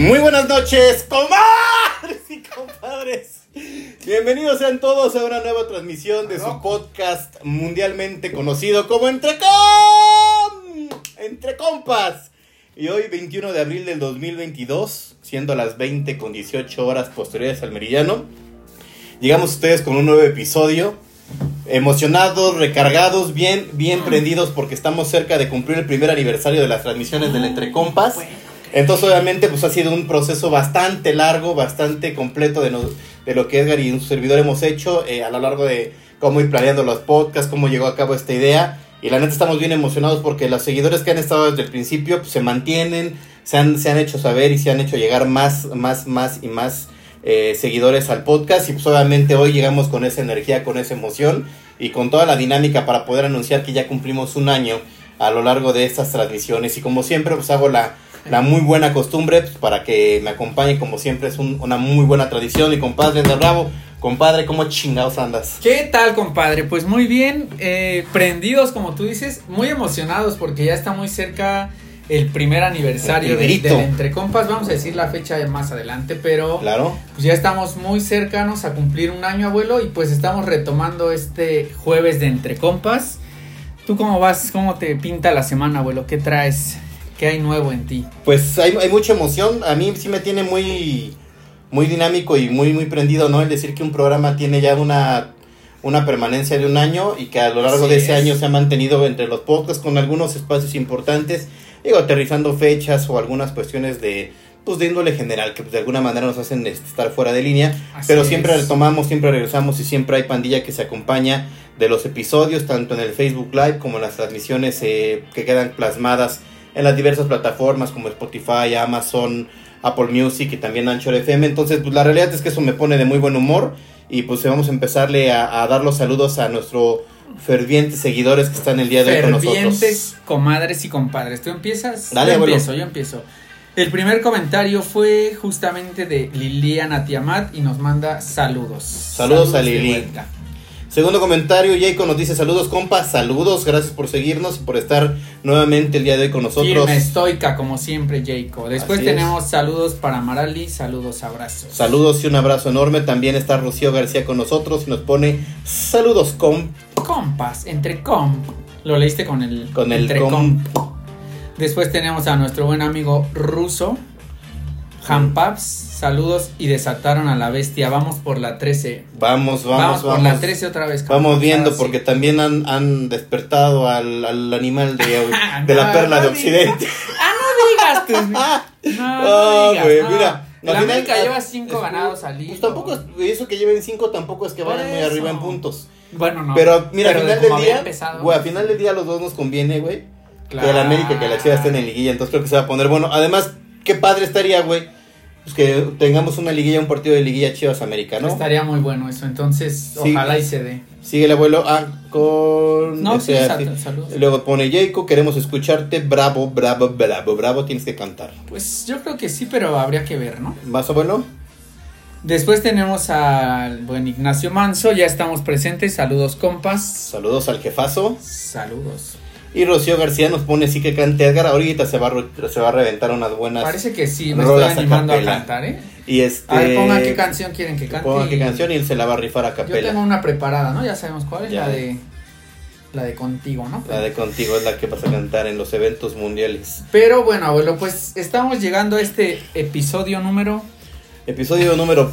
Muy buenas noches, comadres y compadres. Bienvenidos sean todos a una nueva transmisión de su podcast mundialmente conocido como Entre Com- Entre Compas. Y hoy, 21 de abril del 2022, siendo las 20 con 18 horas posteriores al meridiano, llegamos a ustedes con un nuevo episodio. Emocionados, recargados, bien, bien prendidos porque estamos cerca de cumplir el primer aniversario de las transmisiones del Entre Compas. Entonces, obviamente, pues ha sido un proceso bastante largo, bastante completo de, no- de lo que Edgar y un servidor hemos hecho eh, a lo largo de cómo ir planeando los podcasts, cómo llegó a cabo esta idea. Y la neta estamos bien emocionados porque los seguidores que han estado desde el principio pues, se mantienen, se han, se han hecho saber y se han hecho llegar más, más, más y más eh, seguidores al podcast. Y pues obviamente hoy llegamos con esa energía, con esa emoción y con toda la dinámica para poder anunciar que ya cumplimos un año a lo largo de estas transmisiones. Y como siempre, pues hago la, la muy buena costumbre pues, para que me acompañe, como siempre, es un- una muy buena tradición. Y compadre de Bravo, compadre, ¿cómo chingados andas? ¿Qué tal, compadre? Pues muy bien, eh, prendidos, como tú dices, muy emocionados porque ya está muy cerca el primer aniversario El de, del Entre Compas. Vamos a decir la fecha más adelante, pero Claro. pues ya estamos muy cercanos a cumplir un año, abuelo, y pues estamos retomando este jueves de Entre Compas. ¿Tú cómo vas? ¿Cómo te pinta la semana, abuelo? ¿Qué traes? ¿Qué hay nuevo en ti? Pues hay, hay mucha emoción. A mí sí me tiene muy, muy dinámico y muy, muy prendido, ¿no? El decir que un programa tiene ya una, una permanencia de un año y que a lo largo de ese es. año se ha mantenido entre los podcasts con algunos espacios importantes. Digo, aterrizando fechas o algunas cuestiones de, pues, de índole general que pues, de alguna manera nos hacen estar fuera de línea. Así Pero es. siempre retomamos, siempre regresamos y siempre hay pandilla que se acompaña de los episodios, tanto en el Facebook Live como en las transmisiones eh, que quedan plasmadas en las diversas plataformas como Spotify, Amazon, Apple Music y también Anchor FM. Entonces, pues la realidad es que eso me pone de muy buen humor y pues vamos a empezarle a, a dar los saludos a nuestros fervientes seguidores que están el día de hoy con nosotros. Fervientes comadres y compadres. ¿Tú empiezas? Dale, yo abuelo. empiezo, yo empiezo. El primer comentario fue justamente de Liliana Tiamat y nos manda saludos. Saludos a de Lili. Segundo comentario, Jacob nos dice saludos compas, saludos, gracias por seguirnos y por estar nuevamente el día de hoy con nosotros. Firme, estoica, como siempre, Jacob. Después Así tenemos saludos para Marali, saludos, abrazos. Saludos y un abrazo enorme. También está Rocío García con nosotros y nos pone saludos com. Compas, entre comp. Lo leíste con el, Con el entre comp. Después tenemos a nuestro buen amigo ruso, Hampaps, saludos y desataron a la bestia. Vamos por la 13. Vamos, Vamos, vamos, por vamos. la 13 otra vez. Vamos viendo sí. porque también han, han despertado al, al animal de, de No, la perla no de. Occidente. Ah, no digas tú. No, Ah, no digas. güey, mira, La final- América ah, lleva 5 es- ganados al hilo. Pues tampoco es, eso que lleven cinco tampoco es que vayan muy arriba en puntos. Bueno, no. Pero mira, al de final del día, güey, al final del día a los dos nos conviene, güey. Claro. Que el América y que la Chivas estén en liguilla, entonces creo que se va a poner bueno. Además, qué padre estaría, güey, pues que tengamos una liguilla, un partido de liguilla Chivas América, ¿no? Estaría muy bueno eso. Entonces, Sí. ojalá y se dé. Sigue el abuelo ah, con No, este, sí, así. sal- saludos. Luego pone Jacob, queremos escucharte, bravo, bravo, bravo, bravo, tienes que cantar. Pues yo creo que sí, pero habría que ver, ¿no? ¿Vas abuelo? Después tenemos al buen Ignacio Manso, ya estamos presentes, saludos compas, Saludos al jefazo. saludos. Y Rocío García nos pone sí que cante Edgar, ahorita se va a, se va a reventar unas buenas. Parece que sí, me estoy animando a, cantar, ¿eh? Y este... A ver, pongan qué canción quieren que cante. Pongan qué canción y él se la va a rifar a Yo capela. tengo una preparada, ¿no? Ya sabemos cuál es, Ya. la de la de contigo, ¿no? La de contigo es la que vas a cantar en los eventos mundiales. Pero bueno, abuelo, pues estamos llegando a este episodio número Episodio número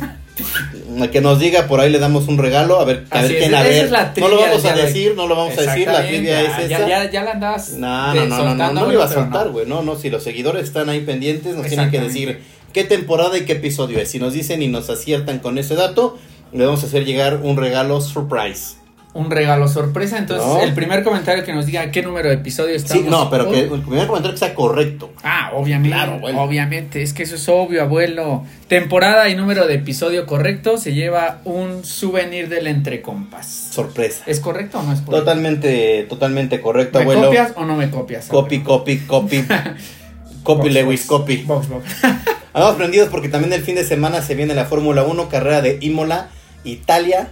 que nos diga por ahí le damos un regalo a ver a Así ver es, quién a ver. es la no trivia lo vamos a decir, no lo vamos a decir, la trivia ya, es ya, esa. Ya, ya la andabas No, no, no, no, no, no lo iba a soltar, güey. No, no, si los seguidores están ahí pendientes, nos tienen que decir qué temporada y qué episodio es. Si nos dicen y nos aciertan con ese dato, le vamos a hacer llegar un regalo surprise. Un regalo sorpresa, entonces No. el primer comentario que nos diga qué número de episodio estamos. Sí, no, pero que el primer comentario que sea correcto. Ah, obviamente. Claro, abuelo. Obviamente, es que eso es obvio, abuelo. Temporada y número de episodio correcto se lleva un souvenir del Entre Compas. Sorpresa. ¿Es correcto o no es correcto? Totalmente, totalmente correcto, ¿Me abuelo. copias o no me copias? Copy, abuelo? copy, copy. copy, Box, Lewis, box, copy. box, box. Andamos prendidos porque también el fin de semana se viene la Fórmula 1, carrera de Imola, Italia.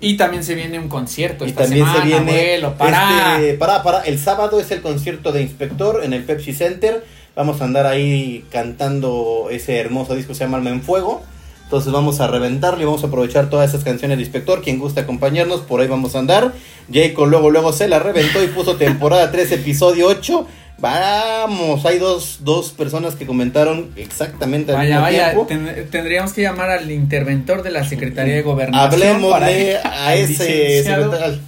Y también se viene un concierto Y esta también semana, se viene. abuelo, para. este, para, para. El sábado es el concierto de Inspector en el Pepsi Center. Vamos a andar ahí cantando ese hermoso disco que se llama Alma en Fuego. Entonces vamos a reventarle y vamos a aprovechar todas esas canciones de Inspector. Quien gusta acompañarnos, por ahí vamos a andar. Jacob luego, luego se la reventó y puso temporada 3, episodio 8. Vamos, hay dos, dos personas que comentaron exactamente al Vaya, mismo vaya, tiempo. ten- tendríamos que llamar al interventor de la Secretaría de Gobernación. Hablemos de que- a ese secretario,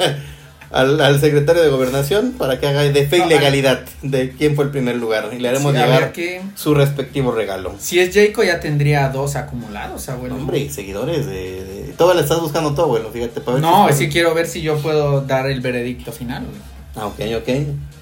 al, al secretario de gobernación para que haga de fe y No, legalidad de quién fue el primer lugar y le haremos Sí, llegar qué- su respectivo regalo. Si es Jayco ya tendría dos acumulados, abuelo. Hombre, seguidores de, de... Todo le estás buscando todo, bueno, fíjate. para ver No, si- es que quiero ver si yo puedo dar el veredicto final. güey. Ah, ok, ok.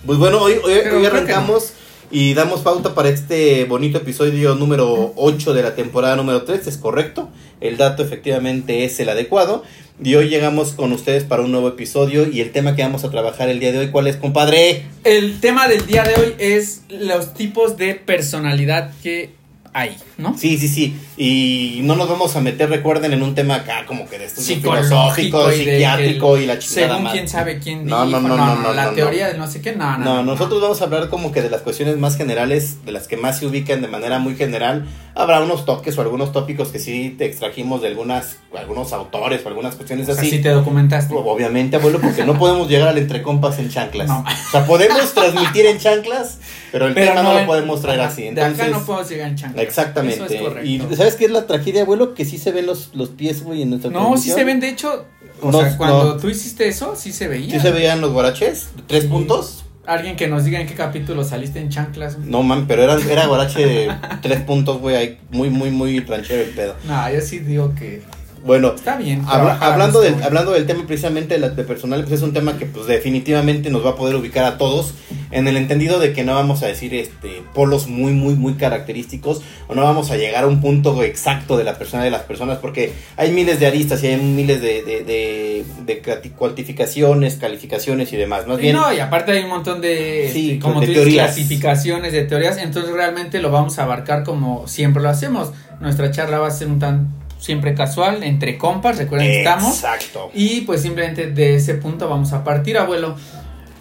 Pues bueno, hoy, hoy, arrancamos y damos pauta para este bonito episodio número 8 de la temporada número 3, es correcto. El dato efectivamente es el adecuado. Y hoy llegamos con ustedes para un nuevo episodio y el tema que vamos a trabajar el día de hoy, ¿cuál es, compadre? El tema del día de hoy es los tipos de personalidad que hay, ¿no? Sí, sí, sí. Y no nos vamos a meter, recuerden, en un tema acá como que de estudio filosófico, y psiquiátrico y la chingada Según quién sabe quién No, no, no, no, no, la teoría de no sé qué, no, no. No, nosotros vamos a hablar como que de las cuestiones más generales, de las que más se ubican de manera muy general. Habrá unos toques o algunos tópicos que sí te extrajimos de algunas, algunos autores o algunas cuestiones así. sí te documentaste. Obviamente, abuelo, porque no podemos llegar al entre compas en chanclas. O sea, podemos transmitir en chanclas, pero el tema no, lo podemos traer así. de Entonces, acá no podemos llegar en chancla. Exactamente. Eso es correcto. y ¿sabes qué es la tragedia, abuelo? Que sí se ven los, los pies, güey, en nuestra no, sí se ven, de hecho, o sea, cuando no. tú hiciste eso, sí se veía. ¿Sí se veían los guaraches? ¿Tres Sí. puntos? Alguien que nos diga en qué capítulo saliste en chanclas. No, man, pero era, era guarache de tres puntos, güey, ahí muy, muy, muy ranchero el pedo. No, yo sí digo que Bueno, está bien. habla- trabajar hablando, del, hablando del tema precisamente de, de personal, pues es un tema que pues definitivamente nos va a poder ubicar a todos en el entendido de que no vamos a decir este polos muy, muy, muy característicos o no vamos a llegar a un punto exacto de la persona de las personas porque hay miles de aristas y hay miles de, de, de, de cuantificaciones, calificaciones y demás. Más Y bien, no, y aparte hay un montón de, Sí, este, como tú dices, clasificaciones de teorías, entonces realmente lo vamos a abarcar como siempre lo hacemos. Nuestra charla va a ser un tan siempre casual, entre compas, recuerden que estamos. Exacto. Y pues simplemente de ese punto vamos a partir, abuelo.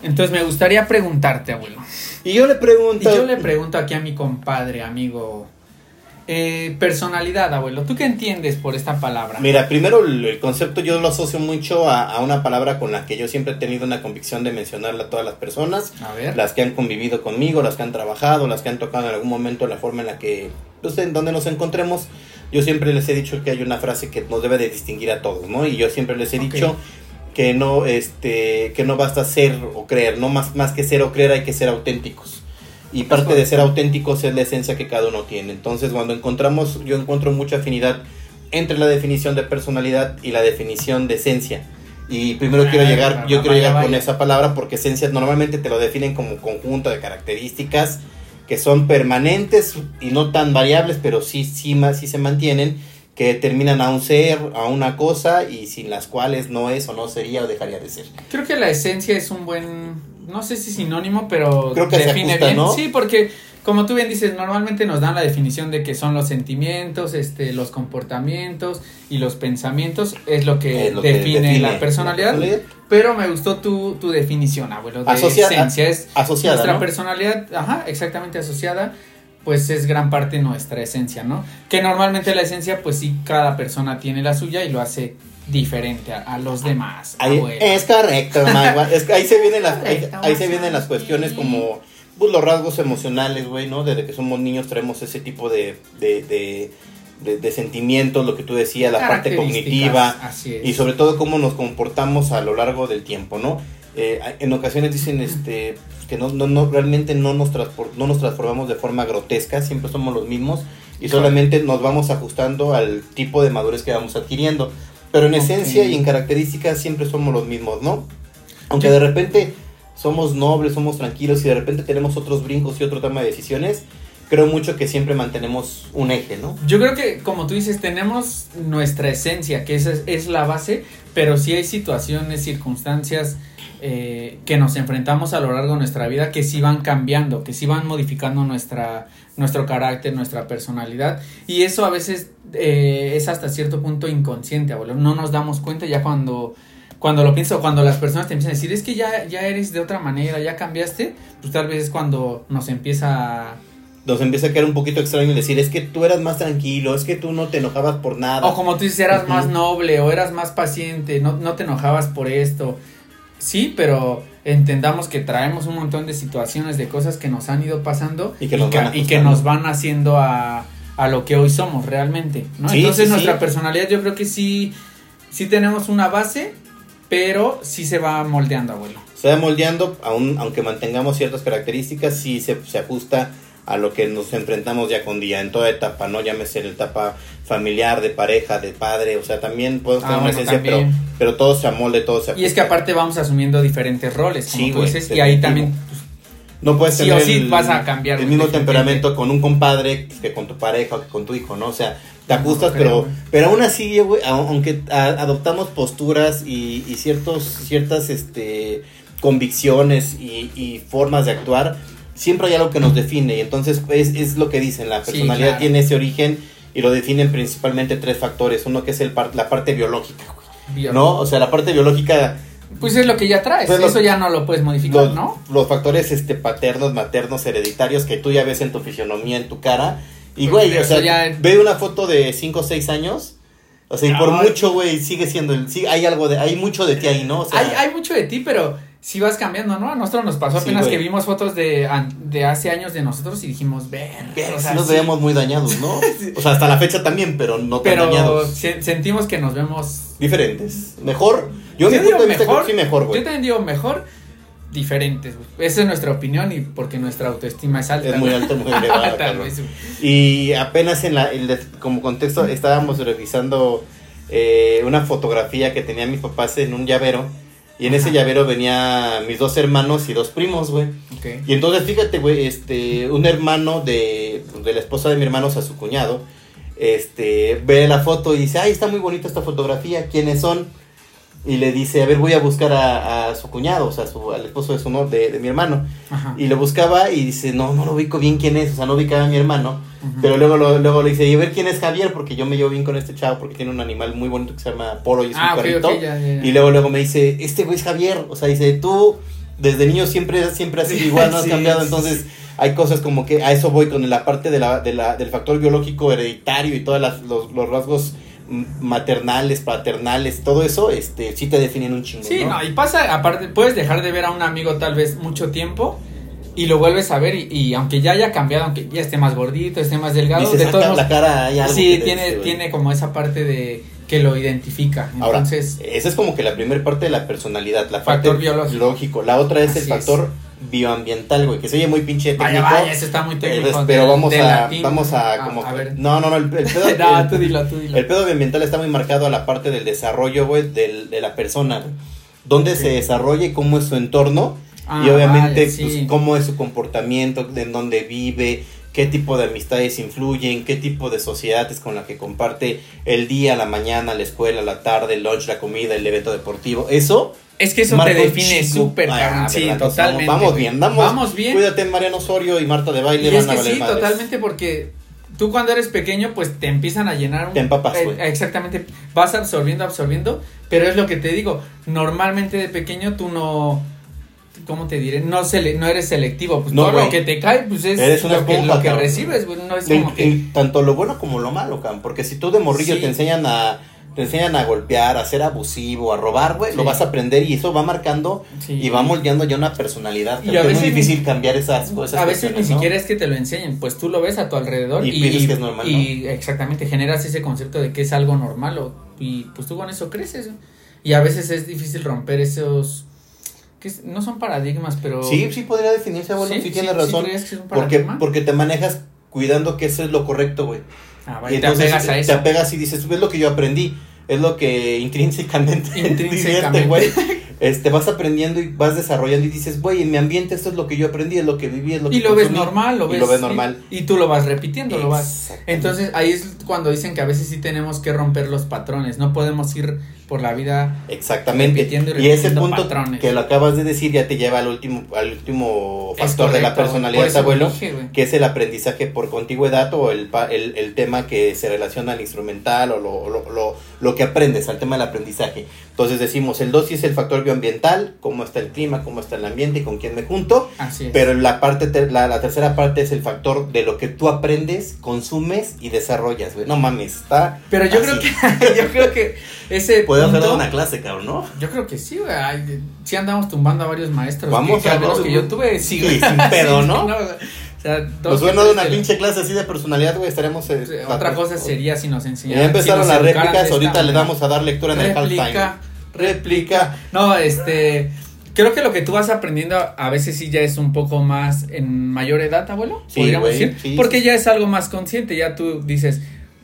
Entonces me gustaría preguntarte, abuelo. Y yo le Y pregunto... yo le pregunto aquí a mi compadre, amigo, eh, personalidad, abuelo. ¿Tú qué entiendes por esta palabra? Mira, primero el, el concepto yo lo asocio mucho a, a una palabra con la que yo siempre he tenido una convicción de mencionarla a todas las personas, A ver. las que han convivido conmigo, las que han trabajado, las que han tocado en algún momento la forma en la que, pues en donde nos encontremos. Yo siempre les he dicho que hay una frase que nos debe de distinguir a todos, ¿no? Y yo siempre les he dicho que no, este, que no basta ser o creer, no más, más que ser o creer hay que ser auténticos. Y parte de ser auténticos es la esencia que cada uno tiene. Entonces, cuando encontramos, yo encuentro mucha afinidad entre la definición de personalidad y la definición de esencia. Y primero Ah, quiero llegar, yo quiero llegar con esa palabra porque esencia normalmente te lo definen como conjunto de características que son permanentes y no tan variables, pero sí, sí, sí se mantienen, que determinan a un ser, a una cosa y sin las cuales no es o no sería o dejaría de ser. Creo que la esencia es un buen, no sé si sinónimo, pero Creo que se define ajusta, bien. ¿no? Sí, porque como tú bien dices, normalmente nos dan la definición de que son los sentimientos, este, los comportamientos y los pensamientos es lo que, Es lo que define, define la personalidad. la personalidad. Pero me gustó tu, tu definición, abuelo, de Asocia- esencia. Es Asociada, nuestra ¿no? personalidad, ajá, exactamente asociada, pues es gran parte nuestra esencia, ¿no? Que normalmente la esencia, pues sí, cada persona tiene la suya y lo hace diferente a, a los demás. Ahí- es correcto. Es que ahí se vienen las, ahí, se vienen las cuestiones como pues, los rasgos emocionales, güey, ¿no? Desde que somos niños traemos ese tipo de, de, de, de- de sentimientos, lo que tú decías, la parte cognitiva así es. y sobre todo cómo nos comportamos a lo largo del tiempo, ¿no? Eh, en ocasiones dicen este que no, no, no realmente no nos, no nos transformamos de forma grotesca, siempre somos los mismos y solamente nos vamos ajustando al tipo de madurez que vamos adquiriendo. Pero en Ok. esencia y en características siempre somos los mismos, ¿no? Aunque de repente somos nobles, somos tranquilos y de repente tenemos otros brincos y otro toma de decisiones, creo mucho que siempre mantenemos un eje, ¿no? Yo creo que, como tú dices, tenemos nuestra esencia, que esa es, es la base, pero sí hay situaciones, circunstancias eh, que nos enfrentamos a lo largo de nuestra vida que sí van cambiando, que sí van modificando nuestra, nuestro carácter, nuestra personalidad. Y eso a veces eh, es hasta cierto punto inconsciente, abuelo. No nos damos cuenta ya cuando, cuando lo pienso, cuando las personas te empiezan a decir, es que ya, ya eres de otra manera, ya cambiaste, pues tal vez es cuando nos empieza a nos empieza a quedar un poquito extraño decir, es que tú eras más tranquilo, es que tú no te enojabas por nada. O como tú dices, eras más noble o eras más paciente, no, no te enojabas por esto. Sí, pero entendamos que traemos un montón de situaciones, de cosas que nos han ido pasando y que nos, van, y que nos van haciendo a, a, lo que hoy somos realmente, ¿no? Entonces nuestra personalidad yo creo que sí, sí tenemos una base, pero sí se va moldeando, abuelo. Se va moldeando, aun, aunque mantengamos ciertas características, sí se, se ajusta a lo que nos enfrentamos ya con día en toda etapa, ¿no? Llámese en la etapa familiar, de pareja, de padre, o sea, también podemos tener ah, una esencia, pero, pero todo se amolde, todo se Y es que aparte vamos asumiendo diferentes roles, como tú dices, y ahí también... Pues, no puedes tener sí vas a cambiar el mismo temperamento con un compadre que con tu pareja o que con tu hijo, ¿no? O sea, te ajustas, pero, pero aún así, güey, aunque adoptamos posturas y, y, ciertos, ciertas este, convicciones y, y formas de actuar, siempre hay algo que nos define y entonces es, es lo que dicen, la personalidad tiene ese origen y lo definen principalmente tres factores, uno que es el la parte biológica, ¿no? O sea, la parte biológica... Pues es lo que ya traes, pues eso ya no lo puedes modificar, ¿no? Los factores este, paternos, maternos, hereditarios que tú ya ves en tu fisionomía, en tu cara. Y, pues güey, o sea, ve una foto de 5 o 6 años. O sea, y por mucho, güey, sigue siendo el... Sí, hay algo de... Hay mucho de ti ahí, ¿no? O sea, hay, hay mucho de ti, pero si vas cambiando, ¿no? A nosotros nos pasó apenas que vimos fotos de, de hace años de nosotros y dijimos, ver, o sea, nos veíamos muy dañados, ¿no? O sea, hasta la fecha también, pero no tan dañados. sentimos que nos vemos diferentes. Mejor. Yo, de vista mejor, mejor, güey. Yo también digo mejor, diferentes, güey. Esa es nuestra opinión y porque nuestra autoestima es alta. Es muy alta, muy elevada. y apenas en la, como contexto, estábamos revisando eh, una fotografía que tenía mis papás en un llavero y en ese llavero venía mis dos hermanos y dos primos, güey. Y entonces, fíjate, güey, este, un hermano de, de la esposa de mi hermano, o sea, su cuñado, este, ve la foto y dice, ay, está muy bonita esta fotografía, ¿quiénes son? y le dice, a ver, voy a buscar a, a su cuñado, o sea, su, al esposo de su no, de, de mi hermano. Y lo buscaba y dice, no, no lo ubico bien quién es, o sea, no ubicaba a mi hermano. Pero luego, luego le dice, y a ver quién es Javier, porque yo me llevo bien con este chavo, porque tiene un animal muy bonito que se llama Polo y es un ah, perrito. Y luego, luego me dice, este güey es Javier, o sea, dice, tú desde niño siempre, siempre has sido igual, no has cambiado, entonces hay cosas como que a eso voy con la parte de la, de la, del factor biológico hereditario y todos los, los rasgos maternales, paternales, todo eso, este, sí te definen un chingo. Sí, ¿no? y pasa, aparte, puedes dejar de ver a un amigo tal vez mucho tiempo y lo vuelves a ver y, aunque ya haya cambiado, aunque ya esté más gordito, esté más delgado, de todos la cara Sí, tiene, tiene como esa parte de que lo identifica. Entonces, esa es como que la primera parte de la personalidad, la factor biológico. La otra es el factor bioambiental, güey, que se oye muy pinche técnico. Vaya, vaya, eso está muy técnico. pero vamos a, vamos a, como, no, no, no, el, pedo, no, tú dilo, tú dilo. el pedo bioambiental está muy marcado a la parte del desarrollo, güey, del, de la persona, Dónde se desarrolla y cómo es su entorno. Ah, y obviamente, pues, cómo es su comportamiento, en dónde vive, qué tipo de amistades influyen, qué tipo de sociedad es con la que comparte el día, la mañana, la escuela, la tarde, el lunch, la comida, el evento deportivo. Eso es que eso te define súper, ah, sí, totalmente. Vamos, bien, vamos, bien. Cuídate, Mariano Osorio y Marta de Baile. Y es que sí, totalmente, porque tú cuando eres pequeño, pues te empiezan a llenar. Te empapas, eh, Exactamente, vas absorbiendo, absorbiendo, pero es lo que te digo, normalmente de pequeño tú no... ¿Cómo te diré? No, no eres selectivo, pues no, todo lo que te cae, pues es lo, que, lo que recibes, no es como que... Tanto lo bueno como lo malo, Cam, porque si tú de morrillo te enseñan a te enseñan a golpear, a ser abusivo, a robar, güey, lo vas a aprender y eso va marcando y va moldeando ya una personalidad. Y a veces es muy difícil cambiar esas cosas. A veces ni siquiera es que te lo enseñen, pues tú lo ves a tu alrededor y, y que es normal. Y exactamente generas ese concepto de que es algo normal o, y pues tú con eso creces. Y a veces es difícil romper esos que no son paradigmas, pero Sí, sí podría definirse, bueno, sí, tienes razón. porque porque te manejas cuidando que eso es lo correcto, güey. Ah, y entonces te apegas a eso. Te apegas y dices, es lo que yo aprendí, es lo que intrínsecamente, intrínsecamente. güey. este, vas aprendiendo y vas desarrollando y dices, güey, en mi ambiente esto es lo que yo aprendí, es lo que viví, es lo que Y lo ves consumí", normal, lo y ves. lo ves normal. Y, y tú lo vas repitiendo, lo vas. Entonces ahí es cuando dicen que a veces sí tenemos que romper los patrones. No podemos ir por la vida. Exactamente. Repitiendo y y ese repitiendo punto patrones. que lo acabas de decir ya te lleva al último, al último factor de la personalidad, abuelo, dije, que es el aprendizaje por contigüedad o el, el, el tema que se relaciona al instrumental o lo, lo, lo, lo que aprendes, al tema del aprendizaje. Entonces decimos, el 2 sí es el factor bioambiental, cómo está el clima, cómo está el ambiente y con quién me junto. Así es. Pero la parte ter- la, la tercera parte es el factor de lo que tú aprendes, consumes y desarrollas, güey. No mames, está. Pero yo así. creo que yo creo que ese Puede hacer una clase, cabrón, ¿no? Yo creo que sí, güey. Sí andamos tumbando a varios maestros. Vamos que, a- menos que yo tuve, sí, Sí, güey. sin pedo, Sí, ¿no? güey. O sea, suena que de una pinche clase así de personalidad, güey, estaremos... eh, Sí, Otra cosa sería si nos enseñaran. Ya empezaron si las réplicas, ahorita le damos a dar lectura en el halftime. Réplica. No, este. Creo que lo que tú vas aprendiendo a veces sí ya es un poco más en mayor edad, abuelo. Sí, podríamos decir. sí, porque sí. ya es algo más consciente. Ya tú dices,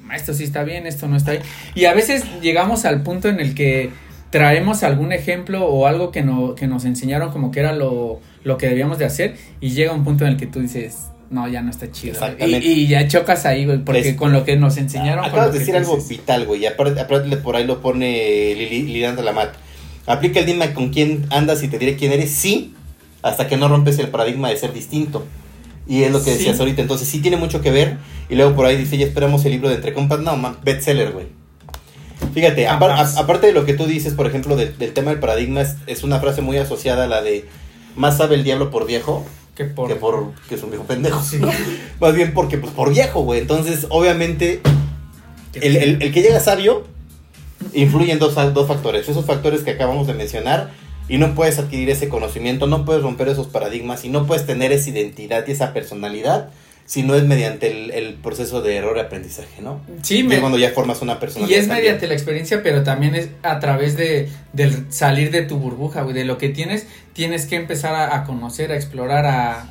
"Ah, esto sí está bien, esto no está bien. Y a veces llegamos al punto en el que traemos algún ejemplo o algo que, no, que nos enseñaron como que era lo, lo que debíamos de hacer. Y llega un punto en el que tú dices, no, ya no está chido. Exactamente. Y, y ya chocas ahí, güey, porque Es- con lo que nos enseñaron. Acabas de decir algo dices- vital, güey. Y aparte, aparte por ahí lo pone Lili- Liliana de la Mat. Aplica el dime con quién andas y te diré quién eres, sí, hasta que no rompes el paradigma de ser distinto. Y es lo que Sí. decías ahorita. Entonces sí tiene mucho que ver. Y luego por ahí dice, ya esperamos el libro de Entre Compas. No, man, bestseller, güey. Fíjate, a- aparte de lo que tú dices, por ejemplo, del, del tema del paradigma, es, es una frase muy asociada a la de más sabe el diablo por viejo Que por, que por que es un viejo pendejo. Sí. Más bien porque, pues, por viejo, güey. Entonces, obviamente, el, el- el que llega sabio influye en dos, dos factores. Esos factores que acabamos de mencionar. Y no puedes adquirir ese conocimiento, no puedes romper esos paradigmas y no puedes tener esa identidad y esa personalidad si no es mediante el, el proceso de error y aprendizaje, ¿no? Sí, me, cuando ya formas una y personalidad. es también. mediante la experiencia, pero también es a través de del salir de tu burbuja, güey, de lo que tienes, tienes que empezar a, a conocer, a explorar, a,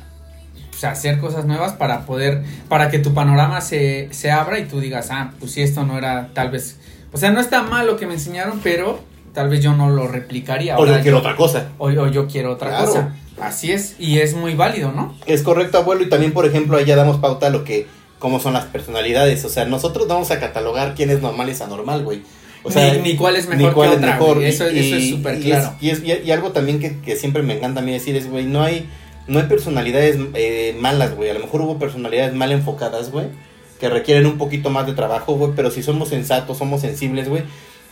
pues, a hacer cosas nuevas para poder, para que tu panorama se, se abra y tú digas, ah, pues si esto no era tal vez, o sea, no está mal lo que me enseñaron, pero tal vez yo no lo replicaría. O yo quiero yo- otra cosa. o, o yo quiero otra Claro. cosa. Así es, y es muy válido, ¿no? Es correcto, abuelo, y también, por ejemplo, ahí ya damos pauta a lo que, cómo son las personalidades. O sea, nosotros vamos a catalogar quién es normal y es anormal, güey. O sea, ni, ni cuál es ni mejor cuál que es mejor. güey. Y- Eso, eso es súper claro. y, es- y- y algo también que, que siempre me encanta a mí decir es, güey, no hay, no hay personalidades eh, malas, güey. A lo mejor hubo personalidades mal enfocadas, güey, que requieren un poquito más de trabajo, güey. Pero si somos sensatos, somos sensibles, güey.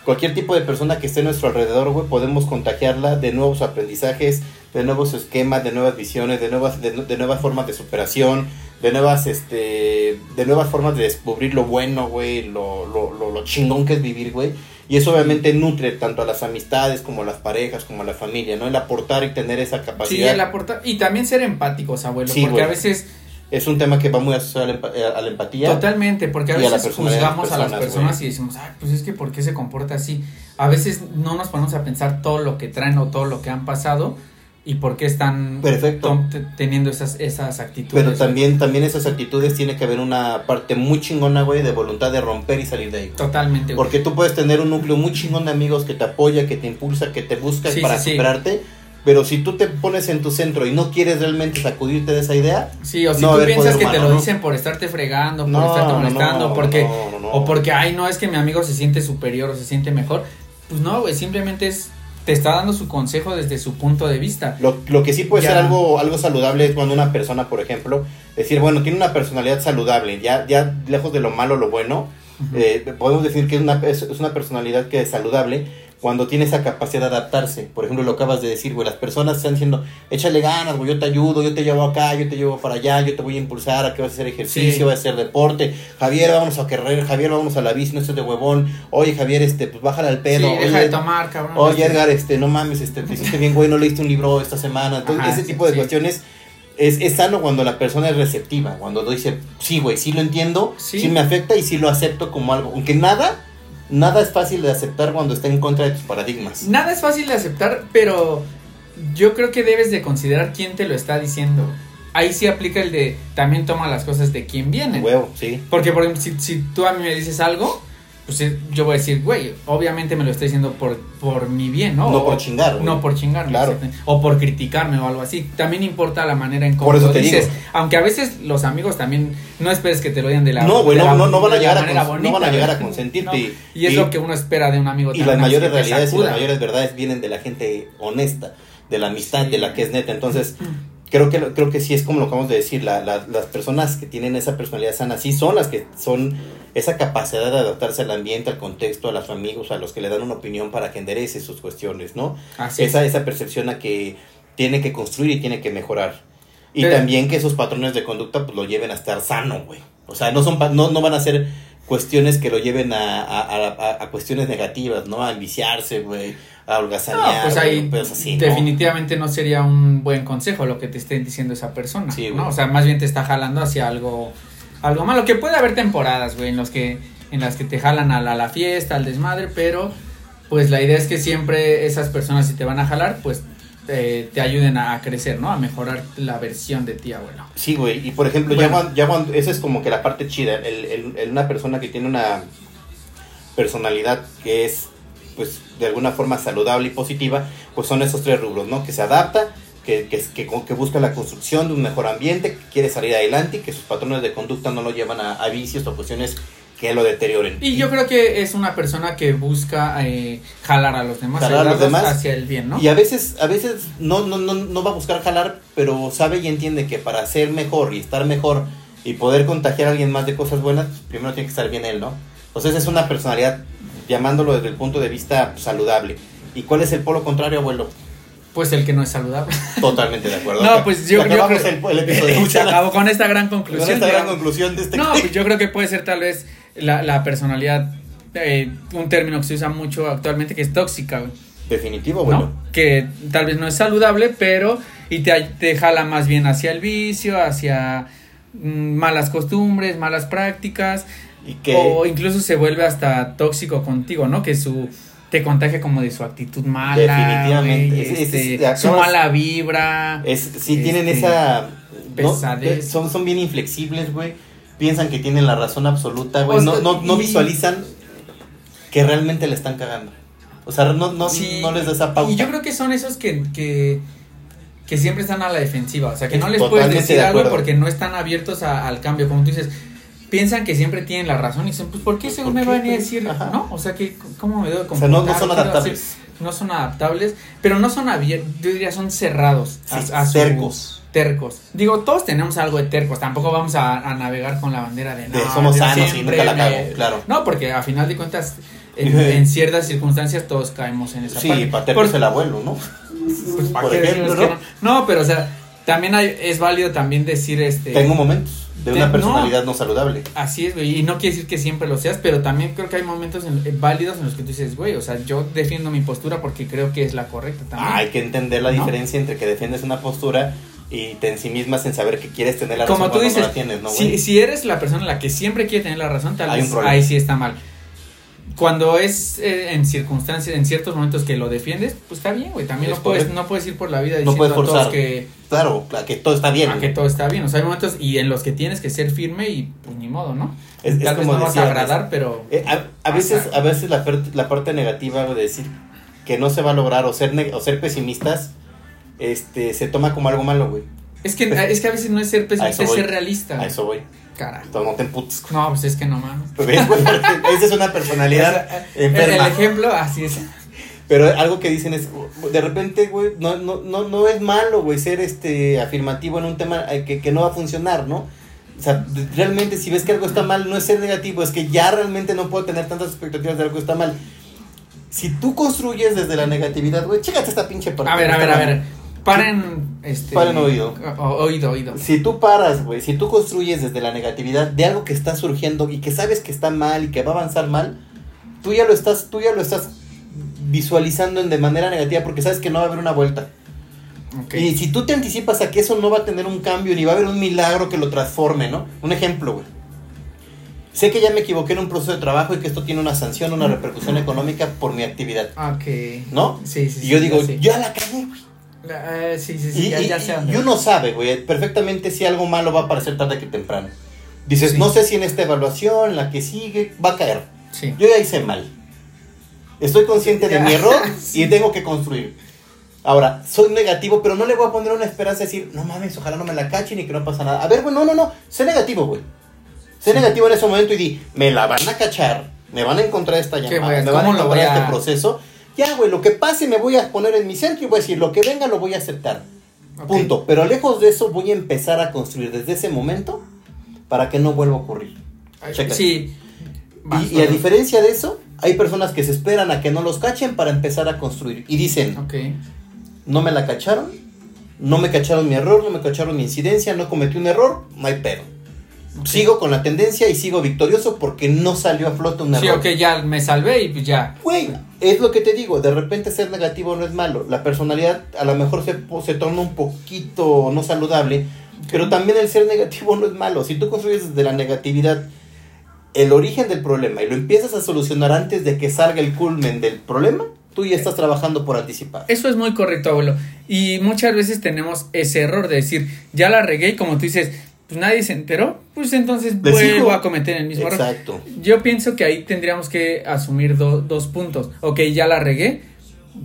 Cualquier tipo de persona que esté a nuestro alrededor, güey, podemos contagiarla de nuevos aprendizajes, de nuevos esquemas, de nuevas visiones, de nuevas, de, de nuevas formas de superación, de nuevas, este, de nuevas formas de descubrir lo bueno, güey, lo, lo, lo, lo chingón que es vivir, güey. Y eso obviamente nutre tanto a las amistades como a las parejas, como a la familia, ¿no? El aportar y tener esa Sí, capacidad. el aportar. Y también ser empáticos, abuelo. Sí, porque güey. a veces. Es un tema que va muy asociado a la, empatía. Totalmente, porque a veces juzgamos a las personas, y decimos, ay, pues es que ¿por qué se comporta así? A veces no nos ponemos a pensar todo lo que traen o todo lo que han pasado y por qué están Perfecto. teniendo esas, esas actitudes. Pero también, también esas actitudes tiene que haber una parte muy chingona, güey, de voluntad de romper y salir de ahí. güey. Totalmente, güey. Porque tú puedes tener un núcleo muy chingón de amigos que te apoya, que te impulsa, que te busca Sí, para sí, sí. superarte. Pero si tú te pones en tu centro y no quieres realmente sacudirte de esa idea, Sí, o si no tú piensas que te lo ¿no? dicen por estarte fregando, por no, estarte molestando, porque o porque ay, no es que mi amigo se siente superior o se siente mejor. Pues no, güey, simplemente es te está dando su consejo desde su punto de vista. Lo, lo que sí puede Ya. ser algo, algo saludable es cuando una persona, por ejemplo, decir, bueno, tiene una personalidad saludable, ya, ya lejos de lo malo, lo bueno, eh, podemos decir que es una, es, es una personalidad que es saludable cuando tiene esa capacidad de adaptarse. Por ejemplo, lo acabas de decir, güey, las personas están diciendo, échale ganas, güey, yo te ayudo, yo te llevo acá, yo te llevo para allá, yo te voy a impulsar a que vas a hacer ejercicio, Sí. vas a hacer deporte. Javier, vamos a correr, Javier, vamos a la bici, no estés de huevón. Oye, Javier, este, pues bájale al Sí, pedo. deja Oye, de tomar, cabrón. Oye, Edgar, este, no mames, este, te hiciste bien, güey, no leíste un libro esta semana. Entonces, Ajá, ese sí, tipo de cuestiones es, es sano cuando la persona es receptiva, cuando dice, sí, güey, sí lo entiendo, sí. me afecta y sí lo acepto como algo. Aunque nada, nada es fácil de aceptar cuando está en contra de tus paradigmas. Nada es fácil de aceptar, pero yo creo que debes de considerar quién te lo está diciendo. Ahí sí aplica el de también toma las cosas de quién vienen. Huevo, sí. Porque, por ejemplo, si, si tú a mí me dices algo, pues yo voy a decir, güey, obviamente me lo está diciendo por, por mi bien, ¿no? No O- por chingar, güey. No por chingarme. Claro. O por criticarme o algo así. También importa la manera en cómo Por eso lo te dices. digo. Aunque a veces los amigos también no esperes que te lo digan de la No, güey, no, la- no, no van a llegar a manera cons- no bonita, van a llegar a consentirte No, y- es y- lo que uno espera de un amigo Y las mayores realidades y las mayores verdades vienen de la gente honesta, de la amistad, de la que es neta. Entonces, creo que, creo que sí es como lo acabamos de decir, la- la- las personas que tienen esa personalidad sana, sí son las que son esa capacidad de adaptarse al ambiente, al contexto, a los amigos, a los que le dan una opinión para que enderece sus cuestiones, ¿no? Así es. esa, esa percepción a que tiene que construir y tiene que mejorar. Y Pero- también que esos patrones de conducta pues lo lleven a estar sano, güey. O sea, no, son, no, no van a ser cuestiones que lo lleven a, a, a- a cuestiones negativas, ¿no? A enviciarse, güey, a holgazanear. No, pues ahí pedos así, ¿no? definitivamente ¿no? sería un buen consejo lo que te esté diciendo esa persona, Sí, ¿no? güey. O sea, más bien te está jalando hacia algo algo malo, que puede haber temporadas, güey, en los que en las que te jalan a la, a la fiesta, al desmadre, pero pues la idea es que siempre esas personas si te van a jalar, pues te, te ayuden a, a crecer, ¿no? A mejorar la versión de ti, abuelo. Sí, güey. Y por ejemplo, ya, cuando, ya cuando- esa es como que la parte chida. El, el- el- una persona que tiene una personalidad que es, pues, de alguna forma saludable y positiva, pues son esos tres rubros, ¿no? Que se adapta, que, que, que, que busca la construcción de un mejor ambiente, que quiere salir adelante y que sus patrones de conducta no lo llevan a, a vicios o cuestiones que lo deterioren. Y yo creo que es una persona que busca eh, jalar a los demás, Jalar a los demás. hacia el bien, ¿no? Y a veces, a veces no, no, no, no va a buscar jalar, pero sabe y entiende que para ser mejor y estar mejor y poder contagiar a alguien más de cosas buenas, pues, primero tiene que estar bien él, ¿no? Entonces es una personalidad, llamándolo desde el punto de vista saludable. ¿Y cuál es el polo contrario, abuelo? Pues el que no es saludable. Totalmente de acuerdo. No, pues yo- yo creo- el, el episodio. Se acabó con esta gran Con conclusión. esta gran conclusión de este No, pues yo creo que puede ser tal vez la, la personalidad, eh, un término que se usa mucho actualmente que es tóxica, güey, Definitivo, ¿no? abuelo. Que tal vez no es saludable, pero y te, te jala más bien hacia el vicio, hacia mm, malas costumbres, malas prácticas, Y que o incluso se vuelve hasta tóxico contigo, ¿no? Que su te contagia como de su actitud mala, Definitivamente. Es- este, es- su mala vibra. Es, sí tienen Este, esa... no, pesadez. son, son bien inflexibles, güey. Piensan que tienen la razón absoluta, güey. O No, sea, no, no y- visualizan que realmente le están cagando. O sea, no, no, Sí, no les da esa pauta. Y yo creo que son esos que, que, que siempre están a la defensiva. O sea, que no les Totalmente puedes decir de algo porque no están abiertos a- al cambio. Como tú dices, piensan que siempre tienen la razón y dicen, pues, ¿por qué ese ¿Por me qué, va a decir, Ajá. no? O sea, que, ¿cómo me debo O sea, no, no comportar? son ¿Qué debo adaptables. hacer? No son adaptables, pero no son abiertos, yo diría son cerrados. Sí, a, a su- tercos. Tercos. Digo, todos tenemos algo de tercos. Tampoco vamos a, a navegar con la bandera de, De no, somos sanos y nunca la me- cago, claro. No, porque a final de cuentas, en, en ciertas circunstancias todos caemos en esa Sí, parte. Por- es el abuelo, ¿no? pues, ¿para Por ejemplo, ¿no? no? No, pero o sea, también hay, es válido también decir este. Tengo momentos de una personalidad no, saludable. Así es, güey, y no quiere decir que siempre lo seas, pero también creo que hay momentos en- eh, válidos en los que tú dices, güey, o sea, yo defiendo mi postura porque creo que es la correcta también. Hay que entender la ¿No? diferencia entre que defiendes una postura y te ensimismas en saber que quieres tener la Como razón tú cuando dices, no la tienes, ¿no, si, si eres la persona la que siempre quiere tener la razón, tal vez ahí sí está mal. Cuando es eh, en circunstancias, en ciertos momentos que lo defiendes, pues está bien, güey. También no puedes, no puedes ir por la vida No diciendo puedes a todos que, Claro, claro, que todo está bien. a que todo está bien. O sea, hay momentos y en los que tienes que ser firme y pues ni modo, ¿no? Es- es Tal vez como no vas a decía, agradar, pero... Eh, a, a veces, a veces la, parte negativa de decir que no se va a lograr o ser, o ser pesimistas este, se toma como algo malo, güey. Es que, es que a veces no es ser pesimista, es ser realista. A eso voy. Carajo. Entonces no te emputes. No, pues es que no mames. Esa es una personalidad O sea, el, enferma. el ejemplo, así es. Pero algo que dicen es, de repente, güey, no, no, no, no es malo, güey, ser este afirmativo en un tema eh, que, que no va a funcionar, ¿no? O sea, realmente si ves que algo está mal, no es ser negativo, es que ya realmente no puedo tener tantas expectativas de algo que está mal. Si tú construyes desde la negatividad, güey, chécate esta pinche parte. A ver, a ver, a ver. Paren, este... Paren oído. oído, oído. Si tú paras, güey, si tú construyes desde la negatividad de algo que está surgiendo y que sabes que está mal y que va a avanzar mal, tú ya lo estás, tú ya lo estás visualizando de manera negativa porque sabes que no va a haber una vuelta. Ok. Y si tú te anticipas a que eso no va a tener un cambio ni va a haber un milagro que lo transforme, ¿no? Un ejemplo, güey. Sé que ya me equivoqué en un proceso de trabajo y que esto tiene una sanción, una repercusión económica por mi actividad, Ok. ¿no? Sí, sí, sí. Y yo digo, ya la cagué, güey. Eh, sí, sí, sí, Y, ya, y- ya sé dónde y uno sabe, güey, perfectamente si algo malo va a aparecer tarde que temprano. Dices, Sí. no sé si en esta evaluación, la que sigue, va a caer. Sí. Yo ya hice mal. Estoy consciente de mi error Sí. y tengo que construir. Ahora, soy negativo, pero no le voy a poner una esperanza de decir, no mames, ojalá no me la cachen y que no pasa nada. A ver, güey, no, no, no. Sé negativo, güey. Sé negativo en ese momento y di, me la van a cachar, me van a encontrar esta ¿Qué llamada, me van a encontrar a- este proceso. Ya, güey, lo que pase me voy a poner en mi centro y voy a decir, lo que venga lo voy a aceptar. Punto. Pero lejos de eso voy a empezar a construir desde ese momento para que no vuelva a ocurrir. Ay. Sí. Y, y a diferencia de eso, hay personas que se esperan a que no los cachen para empezar a construir. Y dicen, Ok. no me la cacharon, no me cacharon mi error, no me cacharon mi incidencia, no cometí un error, no hay pedo. Sigo con la tendencia y sigo victorioso porque no salió a flote un Sí, error. ok, ya me salvé y pues ya. Güey, es lo que te digo, de repente ser negativo no es malo. La personalidad a lo mejor se, se torna un poquito no saludable, pero también el ser negativo no es malo. Si tú construyes desde la negatividad el origen del problema y lo empiezas a solucionar antes de que salga el culmen del problema, tú ya estás trabajando por anticipar. Eso es muy correcto, abuelo. Y muchas veces tenemos ese error de decir, ya la regué y como tú dices, pues nadie se enteró, pues entonces Les vuelvo digo. a cometer el mismo error. Exacto. Yo pienso que ahí tendríamos que asumir do- dos puntos. Ok, ya la regué,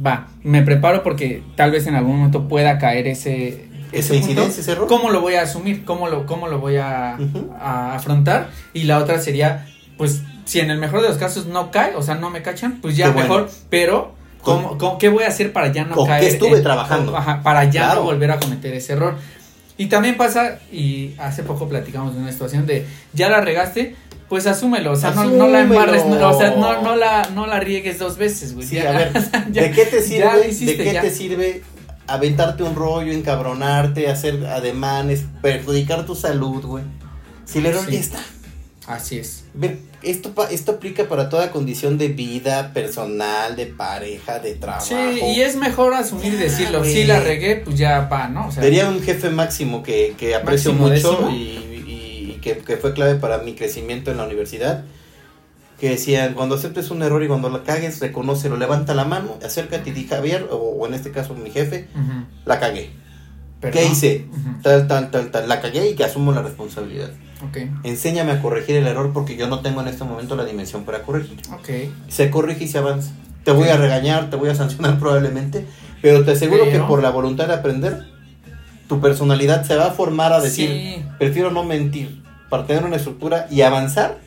va, me preparo porque tal vez en algún momento pueda caer ese... Esa incidencia, ese error. ¿Cómo lo voy a asumir? ¿Cómo lo, cómo lo voy a, Ujú. a afrontar? Y la otra sería, pues, si en el mejor de los casos no cae, o sea, no me cachan, pues ya Qué bueno. mejor, pero... ¿Cómo, cómo- qué voy a hacer para ya no ¿Con qué caer? estuve en- trabajando? ajá, para ya Claro. no volver a cometer ese error. Y también pasa, y hace poco platicamos de una situación de, ya la regaste, pues asúmelo, o sea, no, no la embarres, no, o sea, no, no, la, no la riegues dos veces, güey. Sí, ya, a ver, ¿de qué te sirve? hiciste, ¿De qué ya. te sirve aventarte un rollo, encabronarte, hacer ademanes, perjudicar tu salud, güey? Si el error Sí. ya está. Así es. Ver, esto, esto aplica para toda condición de vida personal, de pareja, de trabajo. Sí, y es mejor asumir y decirlo, güey. si la regué, pues ya va, ¿no? O sea, Sería un jefe máximo que, que aprecio Máximo mucho y, y- y que, que fue clave para mi crecimiento en la universidad. Que decían, cuando aceptes un error y cuando la cagues, reconócelo, levanta la mano, acércate y di Javier, o, o en este caso mi jefe, la cagué. perdón. ¿Qué hice? Tal, tal, tal, tal, la cagué y que asumo la responsabilidad. Ok, Enséñame a corregir el error porque yo no tengo en este momento la dimensión para corregir. ok. Se corrige y se avanza. Te voy a regañar, te voy a sancionar probablemente, pero te aseguro que por la voluntad de aprender, tu personalidad se va a formar a decir, Sí. prefiero no mentir para tener una estructura y avanzar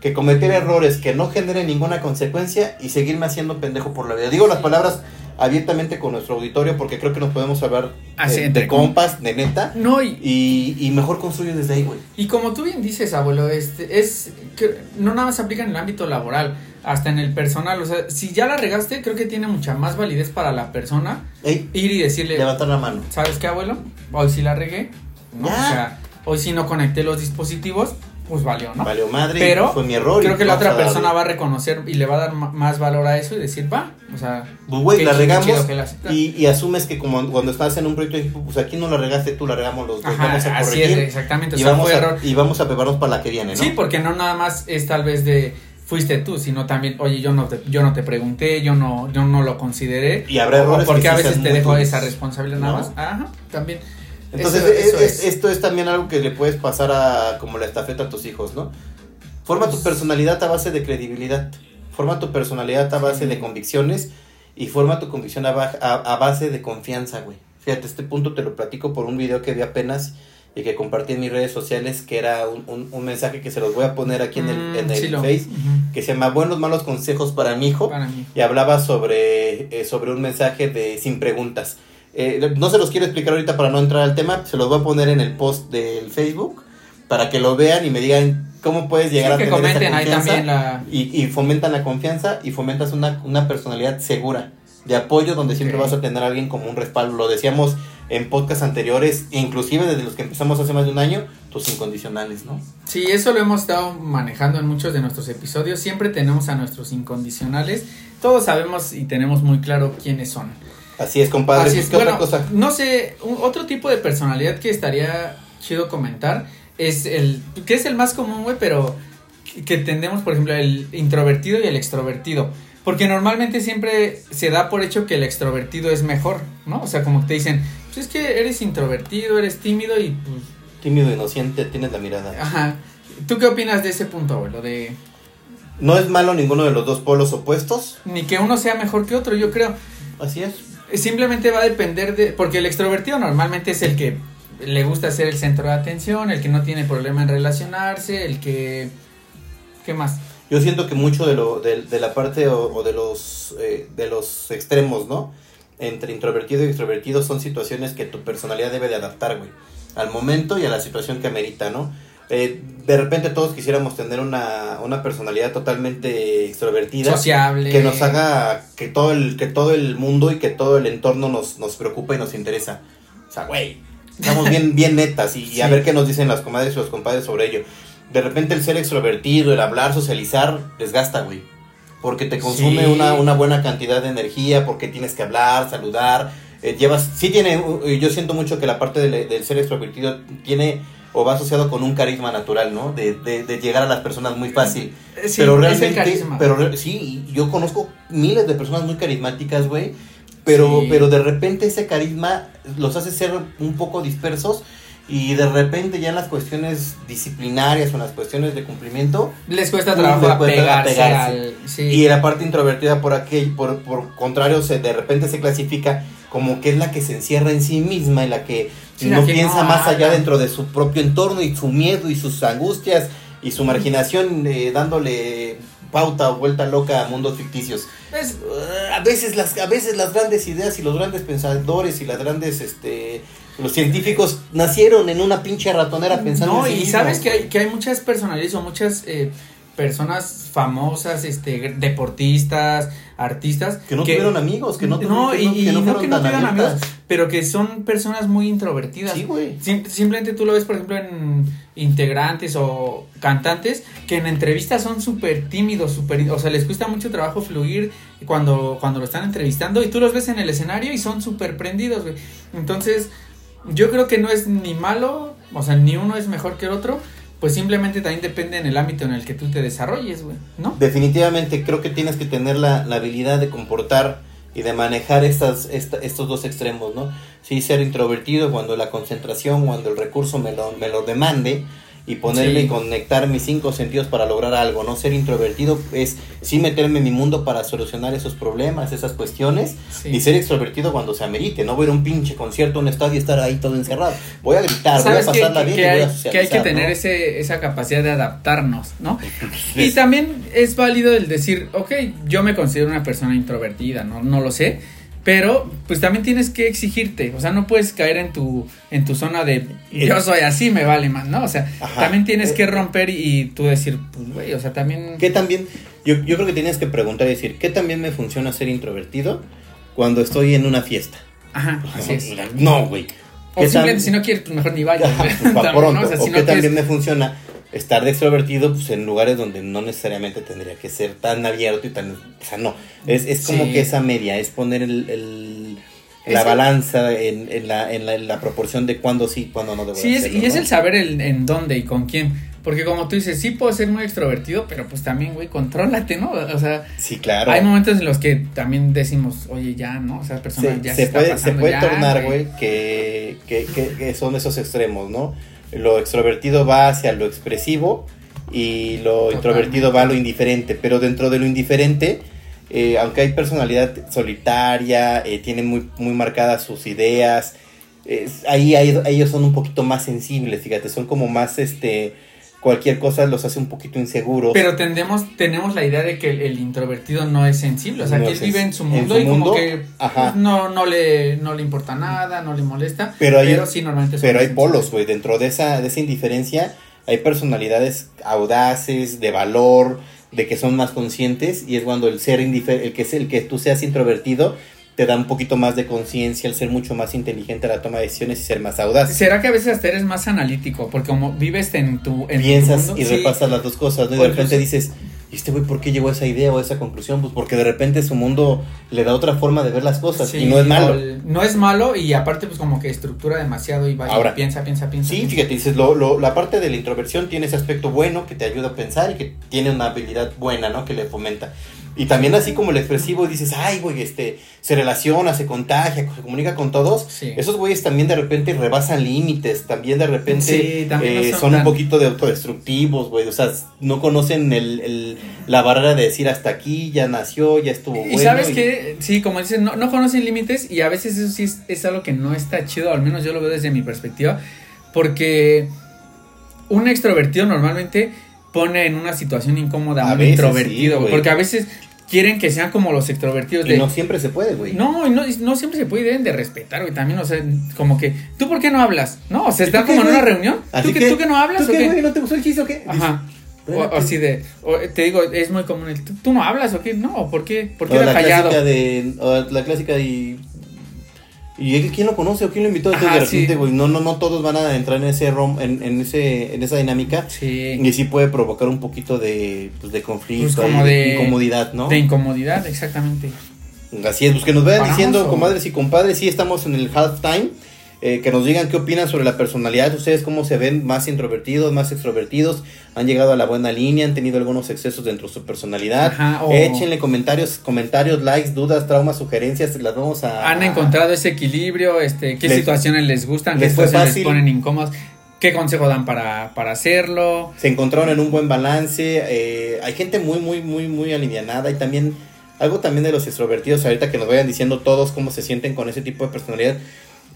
que cometer errores que no generen ninguna consecuencia y seguirme haciendo pendejo por la vida. Digo las palabras abiertamente con nuestro auditorio porque creo que nos podemos hablar Así, eh, entre de compas, de neta. No, y, Y, y mejor construye desde ahí, güey. Y como tú bien dices, abuelo, este es que no nada más se aplica en el ámbito laboral, hasta en el personal, o sea, si ya la regaste, creo que tiene mucha más validez para la persona Ey, ir y decirle, levantar la mano. ¿sabes qué, abuelo? Hoy sí la regué, ¿no? O sea, hoy sí no conecté los dispositivos, pues valió, ¿no? Valió madre, Pero fue mi error. Creo que la otra darle. persona va a reconocer y le va a dar más valor a eso y decir, va, o sea, Pues, güey, la regamos y, y asumes que como cuando estás en un proyecto de equipo, pues aquí no la regaste tú, la regamos los dos. Ajá, vamos a así es, corregir exactamente, o y, sea, vamos a, error. y vamos a prepararnos para la que viene, ¿no? Sí, porque no nada más es tal vez de fuiste tú, sino también, oye, yo no te, yo no te pregunté, yo no, yo no lo consideré. Y habrá errores porque que a veces te dejo esa responsabilidad nada más. Ajá, también. Entonces, Eso- es- eso es- es. esto es también algo que le puedes pasar a como la estafeta a tus hijos, ¿no? Forma tu Pues- personalidad a base de credibilidad. Forma tu personalidad a base Sí. de convicciones y forma tu convicción a, a- a base de confianza, güey. Fíjate, este punto te lo platico por un video que vi apenas y que compartí en mis redes sociales, que era un, un- un mensaje que se los voy a poner aquí en el, Mm, en el sí lo- Face, que se llama Buenos Malos Consejos para mi hijo Para mí. y hablaba sobre, eh, sobre un mensaje de sin preguntas. Eh, no se los quiero explicar ahorita para no entrar al tema, se los voy a poner en el post del Facebook para que lo vean y me digan cómo puedes llegar Sí, a tener esa ahí confianza la. y, y fomentan la confianza y fomentas una, una personalidad segura de apoyo donde siempre vas a tener a alguien como un respaldo. Lo decíamos en podcasts anteriores, inclusive desde los que empezamos hace más de un año, tus incondicionales, ¿no? Sí, eso lo hemos estado manejando en muchos de nuestros episodios. Siempre tenemos a nuestros incondicionales. Todos sabemos y tenemos muy claro quiénes son. Así es, compadre. Así es, ¿Qué bueno, otra cosa? no sé, un- otro tipo de personalidad que estaría chido comentar es el, que es el más común, güey, pero que- que tendemos, por ejemplo, el introvertido y el extrovertido. Porque normalmente siempre se da por hecho que el extrovertido es mejor, ¿no? O sea, como que te dicen, pues es que eres introvertido, eres tímido y pues, Tímido, inocente, tienes la mirada. ajá. ¿Tú qué opinas de ese punto, abuelo? De, No es malo ninguno de los dos polos opuestos. Ni que uno sea mejor que otro, yo creo. Así es. Simplemente va a depender de. Porque el extrovertido normalmente es el que le gusta ser el centro de atención, el que no tiene problema en relacionarse, el que. ¿Qué más? Yo siento que mucho de, lo, de, de la parte o, o de, los, eh, de los extremos, ¿no? Entre introvertido y extrovertido son situaciones que tu personalidad debe de adaptar, güey. Al momento y a la situación que amerita, ¿no? Eh, de repente todos quisiéramos tener una, una personalidad totalmente extrovertida. Sociable. Que nos haga que todo el, que todo el mundo y que todo el entorno nos, nos preocupa y nos interesa. O sea, güey, estamos bien, bien netas y, y a ver qué nos dicen las comadres y los compadres sobre ello. De repente el ser extrovertido, el hablar, socializar, desgasta, güey. Porque te consume Sí. una, una buena cantidad de energía, porque tienes que hablar, saludar. eh, llevas, sí tiene, uh, yo siento mucho que la parte del, del ser extrovertido tiene o va asociado con un carisma natural, ¿no? De, de, de llegar a las personas muy fácil. Eh, sí, pero es realmente, el carisma. pero sí, yo conozco miles de personas muy carismáticas, güey. Pero, Sí. pero de repente ese carisma los hace ser un poco dispersos y de repente ya en las cuestiones disciplinarias o en las cuestiones de cumplimiento Les cuesta trabajo les cuesta al. Sí. y la parte introvertida por aquel, por, por contrario, se, de repente se clasifica como que es la que se encierra en sí misma y la que Sí, no piensa no más allá dentro de su propio entorno y su miedo y sus angustias y su marginación eh, dándole pauta o vuelta loca a mundos ficticios. Es- Uh, a veces las a veces las grandes ideas y los grandes pensadores y las grandes este los científicos nacieron en una pinche ratonera pensando no, en sí y mismos. sabes que hay, que hay muchas personalidades o muchas eh, personas famosas, este, deportistas, artistas. que no tuvieron amigos, que no no, tuvieron, y, que y no no que no tuvieron amigos, pero que son personas muy introvertidas. Sí, güey. Sim- simplemente tú lo ves, por ejemplo, en integrantes o cantantes que en entrevistas son súper tímidos, súper, o sea, les cuesta mucho trabajo fluir cuando, cuando lo están entrevistando y tú los ves en el escenario y son súper prendidos, güey. Entonces, yo creo que no es ni malo, o sea, ni uno es mejor que el otro, pues simplemente también depende en el ámbito en el que tú te desarrolles, güey, ¿no? Definitivamente creo que tienes que tener la, la habilidad de comportar y de manejar estas, esta- estos dos extremos, ¿no? Sí, ser introvertido cuando la concentración, cuando el recurso me lo, me lo demande y ponerme Sí. y conectar mis cinco sentidos para lograr algo, ¿no? Ser introvertido es sí meterme en mi mundo para solucionar esos problemas, esas cuestiones Sí. y ser extrovertido cuando se amerite, no voy a ir a un pinche concierto, a un estadio y estar ahí todo encerrado. Voy a gritar, voy a ¿Sabes que, pasarla bien que y voy hay, a que hay que tener ¿no? ese, esa capacidad de adaptarnos, ¿no? Y también es válido el decir, ok, yo me considero una persona introvertida, no, no lo sé, pero pues también tienes que exigirte, o sea, no puedes caer en tu, en tu zona de yo soy así, me vale más, ¿no? O sea, Ajá. también tienes que Eh, romper y, y tú decir, pues güey, o sea, también... ¿Qué también? Yo, yo creo que tienes que preguntar y decir, ¿qué también me funciona ser introvertido cuando estoy en una fiesta? Ajá, así es. No, güey. O ¿Qué simplemente tan- si no quieres, pues mejor ni vayas. Ajá, pues, pa' También, pronto. ¿no? O sea, o si que no también quieres- me funciona estar de extrovertido pues, en lugares donde no necesariamente tendría que ser tan abierto y tan... O sea, no. Es, es como Sí. que esa media, es poner el... el- la balanza en, en la, en, la, en la proporción de cuándo sí, cuándo no debo Sí, es, y es el saber el, en dónde y con quién. Porque como tú dices, sí puedo ser muy extrovertido, pero pues también, güey, contrólate, ¿no? O sea, Sí, claro. hay momentos en los que también decimos, oye, ya, ¿no? O sea, persona se, ya se está puede, se pasando puede ya, tornar, güey, que, que, que- que son esos extremos, ¿no? Lo extrovertido va hacia lo expresivo y lo Totalmente. introvertido va a lo indiferente, pero dentro de lo indiferente, eh, aunque hay personalidad solitaria, eh, tienen muy, muy marcadas sus ideas, ahí, ahí ellos son un poquito más sensibles, fíjate, son como más, este, cualquier cosa los hace un poquito inseguros. Pero tendemos, tenemos la idea de que el, el introvertido no es sensible, o sea, No que él vive en su en mundo su y como que ajá. pues, no, no, le, no le importa nada, no le molesta, Pero hay- sí normalmente Pero hay sensibles. polos, güey. Dentro de esa, de esa indiferencia hay personalidades audaces, de valor, de que son más conscientes. Y es cuando el ser indifer el que es el que tú seas introvertido, te da un poquito más de conciencia, el ser mucho más inteligente a la toma de decisiones y ser más audaz. ¿Será que a veces hasta eres más analítico? Porque como vives en tu... En tu Piensas mundo, y sí. repasas las dos cosas, ¿no? Y de repente dices, ¿y este güey por qué llegó a esa idea o a esa conclusión? Pues porque de repente su mundo le da otra forma de ver las cosas Sí, y no es malo. no es malo y aparte pues como que estructura demasiado y vaya, Ahora, piensa, piensa, piensa. Sí, piensa. fíjate, dices, lo, lo- la parte de la introversión tiene ese aspecto bueno que te ayuda a pensar y que tiene una habilidad buena, ¿no? Que le fomenta. Y también así como el expresivo dices, ay, güey, este, se relaciona, se contagia, se comunica con todos. Sí. Esos güeyes también de repente rebasan límites, también de repente Sí, también no eh, son un poquito de autodestructivos, güey. O sea, no conocen el, el- la barrera de decir hasta aquí, ya nació, ya estuvo Y bueno. sabes y- que, sí, como dices, no, no conocen límites y a veces eso sí es, es algo que no está chido, al menos yo lo veo desde mi perspectiva, porque un extrovertido normalmente pone en una situación incómoda a un veces sí, introvertido, güey. porque a veces quieren que sean como los extrovertidos Y de... no siempre se puede, güey. No, no, no siempre se puede, deben de respetar, güey, también, o sea, como que, ¿tú por qué no hablas? No, o sea, ¿Y están como en una reunión, Así ¿Tú que, ¿tú que no hablas ¿Tú qué, güey? ¿No te gustó el chiste o qué? Ajá. O, o así de, o, te digo, es muy común el, ¿tú, tú no hablas o qué? No, ¿por qué? ¿Por qué O era la callado? clásica de. o la clásica de. ¿Y él quién lo conoce o quién lo invitó? Entonces Ajá, de repente, sí. no, no, no todos van a entrar en ese rom, en, en ese, en esa dinámica. Sí. Y sí puede provocar un poquito de, pues, de conflicto, Pues como de, de- incomodidad, ¿no? De incomodidad, exactamente. Así es, pues que nos vayan Paramos, diciendo, o- comadres y compadres, sí estamos en el halftime. Eh, que nos digan qué opinan sobre la personalidad, ustedes cómo se ven más introvertidos, más extrovertidos, han llegado a la buena línea, han tenido algunos excesos dentro de su personalidad. Ajá, o- Échenle comentarios, comentarios, likes, dudas, traumas, sugerencias, las vamos a... Han encontrado ese equilibrio, este, qué Les- situaciones les gustan, qué les situaciones les ponen incómodos, qué consejo dan para, para hacerlo. Se encontraron en un buen balance, eh, hay gente muy, muy, muy, muy alivianada y también algo también de los extrovertidos, ahorita que nos vayan diciendo todos cómo se sienten con ese tipo de personalidad.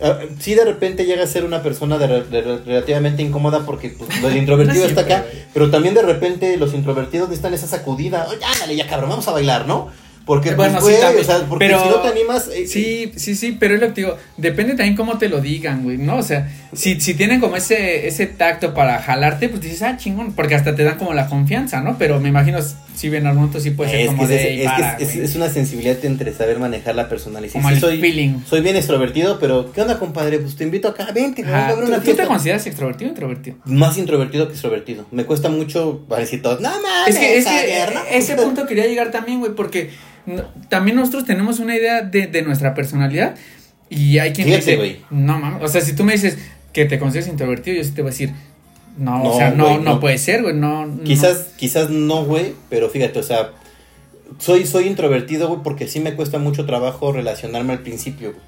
Ah, sí de repente llega a ser una persona de de relativamente incómoda porque pues, el introvertido No está acá, pero también de repente los introvertidos necesitan esa sacudida. Oye, ándale ya cabrón, vamos a bailar, ¿no? Porque, pues, Bueno, sí, güey, o sea, porque pero- si no te animas... eh, Sí, sí, sí, pero es lo que te digo, depende también cómo te lo digan, güey, ¿no? O sea, si, si tienen como ese, ese tacto para jalarte, pues dices, ah, chingón, porque hasta te dan como la confianza, ¿no? Pero me imagino, si ven al momento sí puede ser es, como que de, es, "Ey, es que para, es- es- güey". es una sensibilidad entre saber manejar la personalidad. como Sí, el soy, feeling. soy bien extrovertido, pero ¿qué onda, compadre? Pues te invito acá, vente, güey, Ajá, vamos a ver ¿Tú, una tú te consideras extrovertido o introvertido? Más introvertido que extrovertido. Me cuesta mucho para decir todo. No mames, Es que, es que Javier, eh, ¿no?" ese punto quería llegar también, güey, porque no- también nosotros tenemos una idea de, de nuestra personalidad y hay quien Fíjate, dice, güey. no mames, o sea, si tú me dices que te consideras introvertido, yo sí te voy a decir, no, No, o sea, no, no, no. puede ser, güey, no. no. Quizás, quizás no, güey, pero fíjate, o sea, soy, soy introvertido, güey, porque sí me cuesta mucho trabajo relacionarme al principio, güey.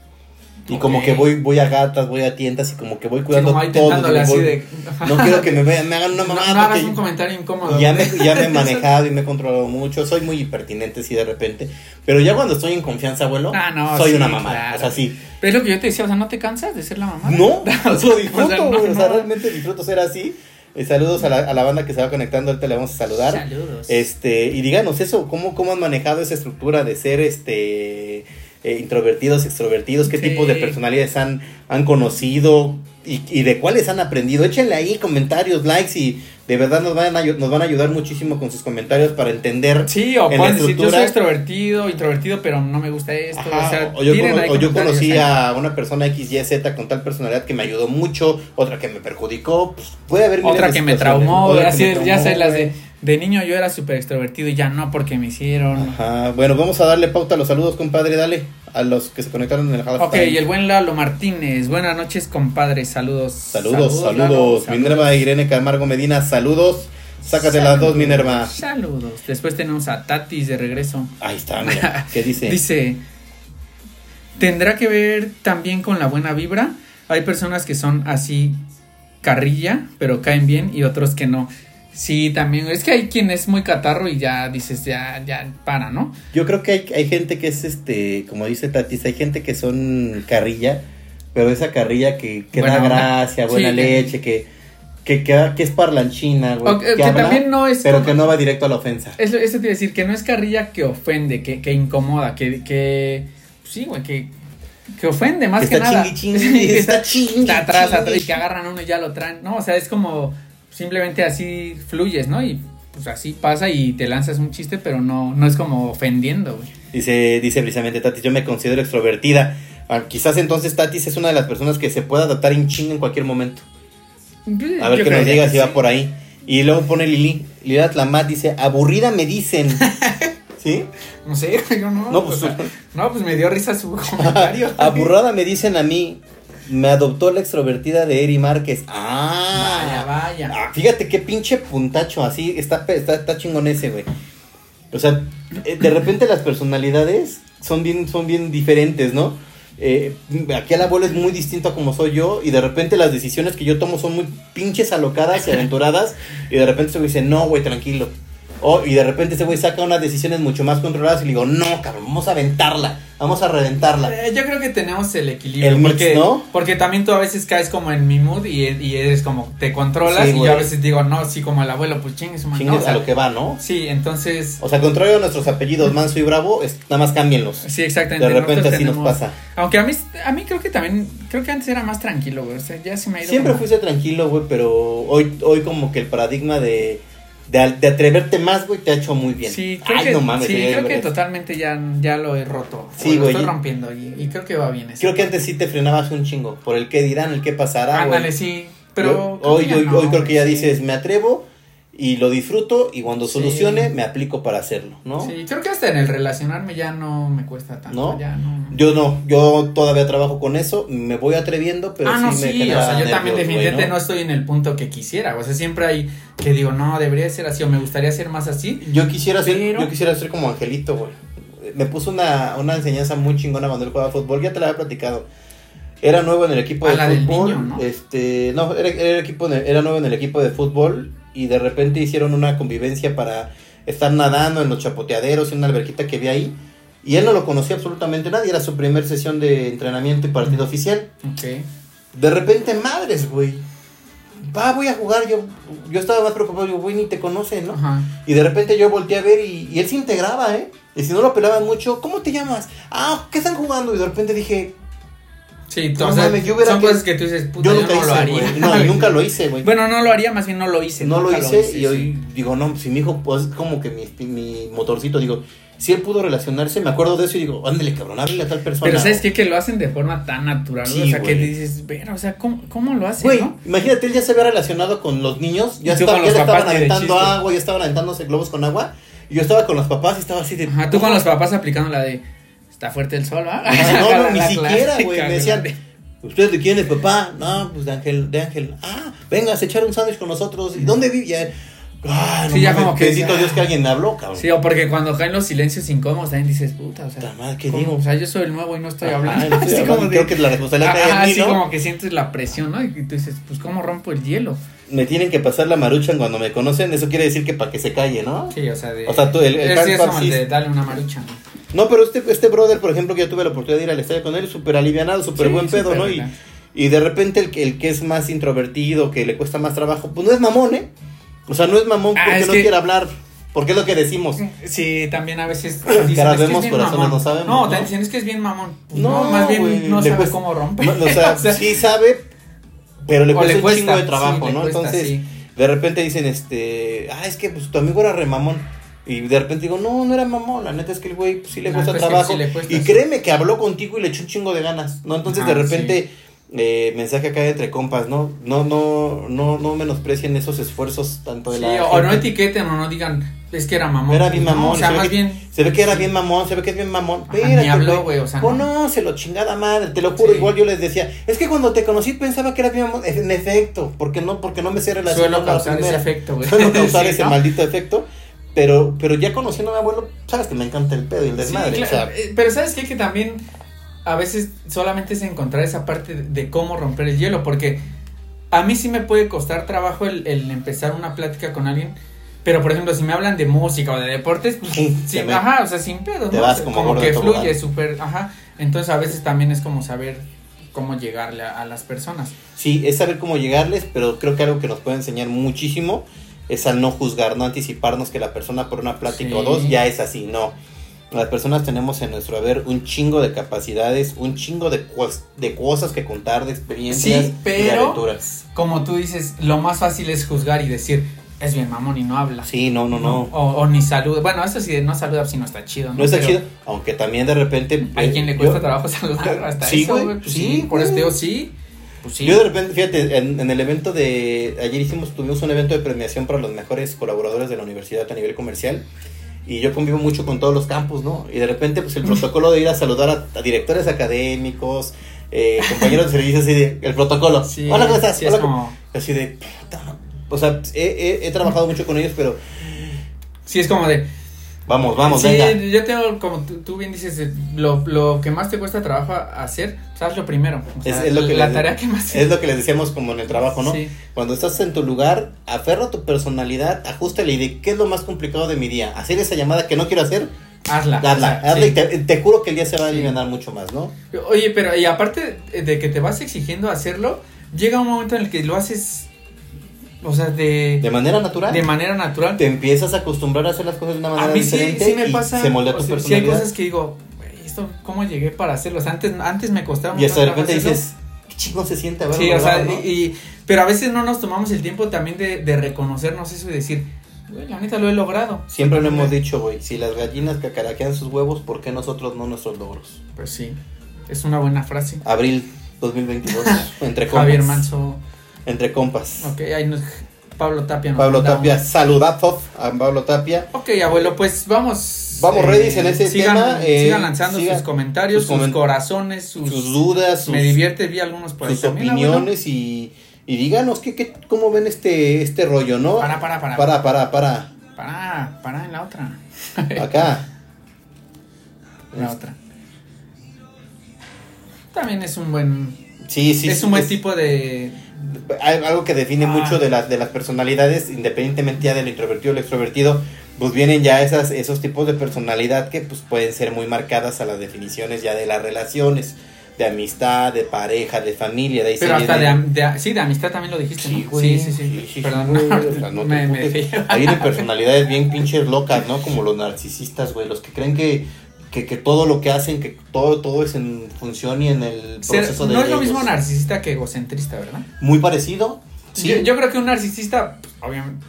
Y como que voy, voy a gatas, voy a tiendas y como que voy Sí, cuidando como ahí todo. así voy- de. No quiero que me vean, me hagan una No, mamada. no hagas porque- un comentario incómodo. Ya me, ya me he manejado y me he controlado mucho. Soy muy impertinente, sí, de repente. Pero ya cuando estoy en confianza, abuelo, Ah, no, soy sí, una mamá. claro. O sea, sí. Pero es lo que yo te decía, o sea, ¿no te cansas de ser la mamá? No, O sea, lo disfruto, o sea, no, güey. O sea, no. realmente disfruto ser así. Eh, saludos a la, a la banda que se va conectando, ahorita le vamos a saludar. Saludos. Este, y díganos eso, ¿cómo, cómo han manejado esa estructura de ser este eh, introvertidos, extrovertidos, qué Sí. tipo de personalidades han, han conocido y, y de cuáles han aprendido. Échenle ahí comentarios, likes y de verdad nos van a, nos van a ayudar muchísimo con sus comentarios para entender. Sí, o pueden decir, yo soy extrovertido, introvertido, pero no me gusta esto. Ajá, o sea, o yo, cono- o conocí ahí. a una persona XYZ con tal personalidad que me ayudó mucho, otra que me perjudicó, pues, puede haber Otra que me traumó, así, ya sabes, las de, de niño yo era súper extrovertido y ya no porque me hicieron. Ajá, bueno, vamos a darle pauta a los saludos, compadre, dale, a los que se conectaron en el halftime. Ok, y el buen Lalo Martínez, buenas noches compadre, saludos. Saludos, saludos, Lalo, Minerva Irene Camargo Medina, saludos, sácate las dos, Minerva. Saludos. Después tenemos a Tatis de regreso. Ahí está, mira, ¿qué dice? Dice, ¿tendrá que ver también con la buena vibra? Hay personas que son así carrilla, pero caen bien y otros que no. Sí, también. Es que hay quien es muy catarro y ya dices, ya, ya, para, ¿no? Yo creo que hay, hay gente que es, este, como dice Tatis, hay gente que son carrilla, pero esa carrilla que, que da gracia, buena Sí, leche, que, que, que, que es parlanchina, güey. O que- que habla, también no es Pero como- que no va directo a la ofensa. Eso, eso a decir, que no es carrilla que ofende, que, que incomoda, que, que sí, güey, que, que ofende más Que que, está nada. chingui, chingui, está chingui, está atrás, atrás, y que agarran uno y ya lo traen. No, o sea, es como simplemente así fluyes, ¿no? Y pues así pasa y te lanzas un chiste, pero no, no es como ofendiendo, güey. Dice, dice precisamente Tatis, yo me considero extrovertida. Ah, quizás entonces Tatis es una de las personas que se puede adaptar en chinga en cualquier momento. A ver Yo qué nos diga que si va por ahí. Y luego pone Lili, Lila Tlamat dice, aburrida me dicen. ¿Sí? No sé, yo no. No, pues- o sea, no, pues me dio risa su comentario. Aburrada me dicen a mí. Me adoptó la extrovertida de Eri Márquez. Ah, Vaya, vaya. Ah, fíjate qué pinche puntacho. Así está, está, está chingón ese, güey. O sea, eh, de repente las personalidades son bien, son bien diferentes, ¿no? Eh, aquí el abuelo es muy distinto a como soy yo y de repente las decisiones que yo tomo son muy pinches alocadas y aventuradas y de repente se me dice, no, güey, tranquilo. Oh, y de repente ese güey saca unas decisiones mucho más controladas y le digo, no, cabrón, vamos a aventarla, vamos a reventarla. Eh, yo creo que tenemos el equilibrio. El mix, porque, ¿no? porque también tú a veces caes como en mi mood y, y eres como, te controlas. Sí, y yo a veces digo, no, sí, como el abuelo, pues chingue su madre. Chingues no, a lo que va, ¿no? Sí, entonces. O sea, contrario a nuestros apellidos Manso y Bravo, es, nada más cámbienlos. Sí, exactamente. De repente nosotros así nos pasa. Aunque a mí, a mí creo que también, creo que antes era más tranquilo, güey. O sea, ya se me ha ido. Siempre como- fuiste tranquilo, güey, pero hoy, hoy como que el paradigma de, de, de atreverte más, güey, te ha hecho muy bien. Sí, creo Ay, que, no mames. sí, ya creo que totalmente ya, ya lo he roto. Sí, o lo güey, estoy rompiendo y, y creo que va bien. Creo que antes sí te frenabas un chingo, por el qué dirán, el qué pasará, güey. Ándale, sí. Pero. Yo- hoy, hoy, ya hoy creo que ya sí. dices, me atrevo y lo disfruto y cuando Sí. solucione me aplico para hacerlo, ¿no? Sí, creo que hasta en el relacionarme ya no me cuesta tanto. ¿No? Ya no. Yo no, yo todavía trabajo con eso, me voy atreviendo, pero ah, sí no, me sí, o sea, yo también nervios, definitivamente ¿no? estoy en el punto que quisiera, o sea, siempre hay que digo, no, debería ser así o me gustaría ser más así. Yo quisiera ser, yo quisiera ser como Angelito, güey. Me puso una, una enseñanza muy chingona cuando él jugaba fútbol, ya te la había platicado. Era nuevo en el equipo de fútbol. niño, ¿no? Este, no, era, era equipo de- era nuevo en el equipo de fútbol y de repente hicieron una convivencia para estar nadando en los chapoteaderos en una alberquita que había ahí. Y él no lo conocía absolutamente nadie, era su primer sesión de entrenamiento y partido oficial. Ok. De repente, madres, güey. Va, voy a jugar. Yo, yo estaba más preocupado. Yo, güey, ni te conoce, ¿no? Ajá. Y de repente yo volteé a ver y, y él se integraba, ¿eh? Y si no lo pelaban mucho, ¿cómo te llamas? Ah, ¿qué están jugando? Y de repente dije, Sí, No o sea, mames, yo hubiera son que- cosas que tú dices, puta, yo yo, nunca no hice, lo haría. güey. No, y nunca lo hice, güey. Bueno, no lo haría, más bien no lo hice. no lo hice y sí. hoy digo, no, si mi hijo, pues es como que mi, mi motorcito, digo, si él pudo relacionarse, me acuerdo de eso y digo, ándale, cabrón, háblale a tal persona. Pero ¿sabes qué? Que lo hacen de forma tan natural, Sí, o sea, que güey. dices, ver, o sea, ¿cómo, cómo lo hacen, Güey, no? imagínate, él ya se había relacionado con los niños, ya, tú con ya los le papás estaban aventando agua, ya estaban aventándose globos con agua. Y yo estaba con los papás y estaba así de. Ajá, tú con los papás aplicando la de, está fuerte el sol. Ah, no, no, ni La siquiera, güey. Me decían, ¿ustedes de quién es, papá? No, pues de Ángel, de Ángel. Ah, vengas a echar un sándwich con nosotros. ¿Y dónde vive? Ya, ah, no Sí, ya mames, como que bendito ya. Dios que alguien habló, cabrón. Sí, o porque cuando caen los silencios incómodos también dices, puta, o sea, madre, ¿qué digo? O sea, yo soy el nuevo y no estoy Ajá, hablando. no estoy Así hablando, como creo de- que la responsabilidad cae en mí, así ¿no? como que sientes la presión, ¿no? Y tú dices, pues, ¿cómo rompo el hielo? Me tienen que pasar la maruchan cuando me conocen. Eso quiere decir que para que se calle, ¿no? Sí, o sea, de... O sea, tú, el- el es, sí- de darle una marucha, ¿no? No, pero este, este brother, por ejemplo, que yo tuve la oportunidad de ir al estadio con él, súper alivianado, súper Sí, buen pedo, ¿no? Y, y de repente el, que- el que es más introvertido, que le cuesta más trabajo, pues no es mamón, ¿eh? O sea, no es mamón Ah, porque es no que- quiere hablar, porque es lo que decimos. Sí, también a veces es que vemos, es bien corazones mamón. no sabemos, No, ¿no? te dicen, es que es bien mamón. Pues No, no, más bien no sabe cuesta- cómo romper. No, o sea, sí sabe, pero le cuesta le un chingo de trabajo, ¿no? cuesta, Entonces, sí. de repente dicen, este, ah, es que pues tu amigo era remamón. Y de repente digo, no, no era mamón, la neta es que el güey pues, sí le No, cuesta pues, trabajo. sí le cuesta, y créeme que habló contigo y le echó un chingo de ganas, ¿no? Entonces de Ajá, repente, eh, mensaje acá entre compas, ¿no? No, no, no, no menosprecien esos esfuerzos tanto de Sí, la. o no gente. etiqueten o no digan, es que era mamón. Era bien No, mamón. o sea, se más que- bien. Se ve que era bien mamón, se ve que es bien mamón. Espérate, güey, o sea, no. Conócelo, chingada madre, te lo juro. Sí. Igual yo les decía, es que cuando te conocí pensaba que era bien mamón. En efecto, porque no, porque no me sé relacionar Suelo causar ese efecto, güey. Suelo causar Sí, ese ¿no? maldito efecto. Pero, pero ya conociendo a mi abuelo, sabes que me encanta el pedo y el Sí, desmadre. claro, o sea, eh, pero sabes qué? que también a veces solamente es encontrar esa parte de, de cómo romper el hielo, porque a mí sí me puede costar trabajo el, el empezar una plática con alguien, pero por ejemplo si me hablan de música o de deportes, pues, Sí, sí, te me- ajá, o sea, sin pedo, te ¿no? como que fluye súper, ajá, entonces a veces también es como saber cómo llegarle a, a las personas. Sí, es saber cómo llegarles, pero creo que algo que nos puede enseñar muchísimo es al no juzgar, no anticiparnos que la persona por una plática Sí. o dos ya es así, no. Las personas tenemos en nuestro haber un chingo de capacidades, un chingo de, de cosas que contar, de experiencias Sí, y de pero- aventuras. Como tú dices, lo más fácil es juzgar y decir, es bien mamón y no habla. Sí, no, no, no. O, o ni saluda. Bueno, eso sí, de no saluda si no está chido. No, No está Pero chido, aunque también de repente... Hay eh, quien le yo- cuesta trabajo saludar hasta Sí, eso, güey. Pues sí, sí, por eso digo sí. Pues sí. Yo de repente, fíjate, en, en el evento de. Ayer hicimos, tuvimos un evento de premiación para los mejores colaboradores de la universidad a nivel comercial. Y yo convivo mucho con todos los campus, ¿no? Y de repente, pues el protocolo de ir a saludar a, a directores académicos, eh, compañeros de servicio, así de. El protocolo. Sí, Hola, ¿cómo estás? sí, Hola, es ¿cómo-?" como, Así de. puta, O sea, he, he- he trabajado mucho con ellos, pero. sí, es como de. Vamos, vamos, sí, venga. yo tengo, como tú, tú bien dices, eh, lo, lo que más te cuesta trabajo hacer, pues hazlo primero. O Es- sea, es lo que la les- tarea que más Es lo que les decíamos como en el trabajo, ¿no? Sí. Cuando estás en tu lugar, aferra tu personalidad, ajustale y de qué es lo más complicado de mi día. Hacer esa llamada que no quiero hacer, Hazla. hazla, o sea, hazla sí. y te, te juro que el día se va a ganar mucho más, ¿no? Oye, pero y aparte de que te vas exigiendo hacerlo, llega un momento en el que lo haces, o sea, de, De manera natural. de manera natural. te empiezas a acostumbrar a hacer las cosas de una manera A mí sí, diferente sí me y pasa. se moldea tu sea, sí hay personalidad. cosas que digo, "Güey, esto, ¿cómo llegué para hacerlo? O sea, antes, antes me costaba y hasta de mucho repente dices, qué chingón se siente haberlo Sí, o sea, ¿no? y, y- pero a veces no nos tomamos el tiempo también de, de reconocernos eso y decir, güey, la neta lo he logrado. Siempre lo hemos dicho, güey, si las gallinas cacaraquean sus huevos, ¿por qué nosotros no nuestros logros? Pues sí, es una buena frase. Abril 2022, entre compas. Javier Manso, Entre compas. ok, ahí nos, Pablo Tapia. nos Pablo Tapia, saludazos a Pablo Tapia. Ok, abuelo, pues vamos. Vamos ready en ese sigan, tema, eh, sigan lanzando sigan sus comentarios, sus corazones, sus, Sus dudas, sus, Me divierte, vi algunos por ahí sus también, abuelo. opiniones y, y díganos qué, qué, cómo ven este, este rollo, ¿no? Para, para, para. para, para, para. Para, para en la otra. Acá. En la otra. También es un buen. Sí, sí. es un buen es- tipo de. Hay algo que define Ah. mucho de las de las personalidades, independientemente ya del introvertido o el extrovertido, pues vienen ya esas esos tipos de personalidad que pues pueden ser muy marcadas a las definiciones ya de las relaciones, de amistad, de pareja, de familia, de ahí Pero hasta de, de- Sí, de amistad también lo dijiste. Sí, ¿no? güey. Sí, sí, sí. Sí, sí, Perdón. güey, o sea, no me, me. Ahí vienen personalidades bien pinches locas, ¿no? Como los narcisistas, güey, los que creen que, que, que todo lo que hacen, que todo, todo es en función y en el proceso de no es lo ellos. mismo narcisista que egocentrista, ¿verdad? Muy parecido, sí, Yo, yo creo que un narcisista, pues, obviamente,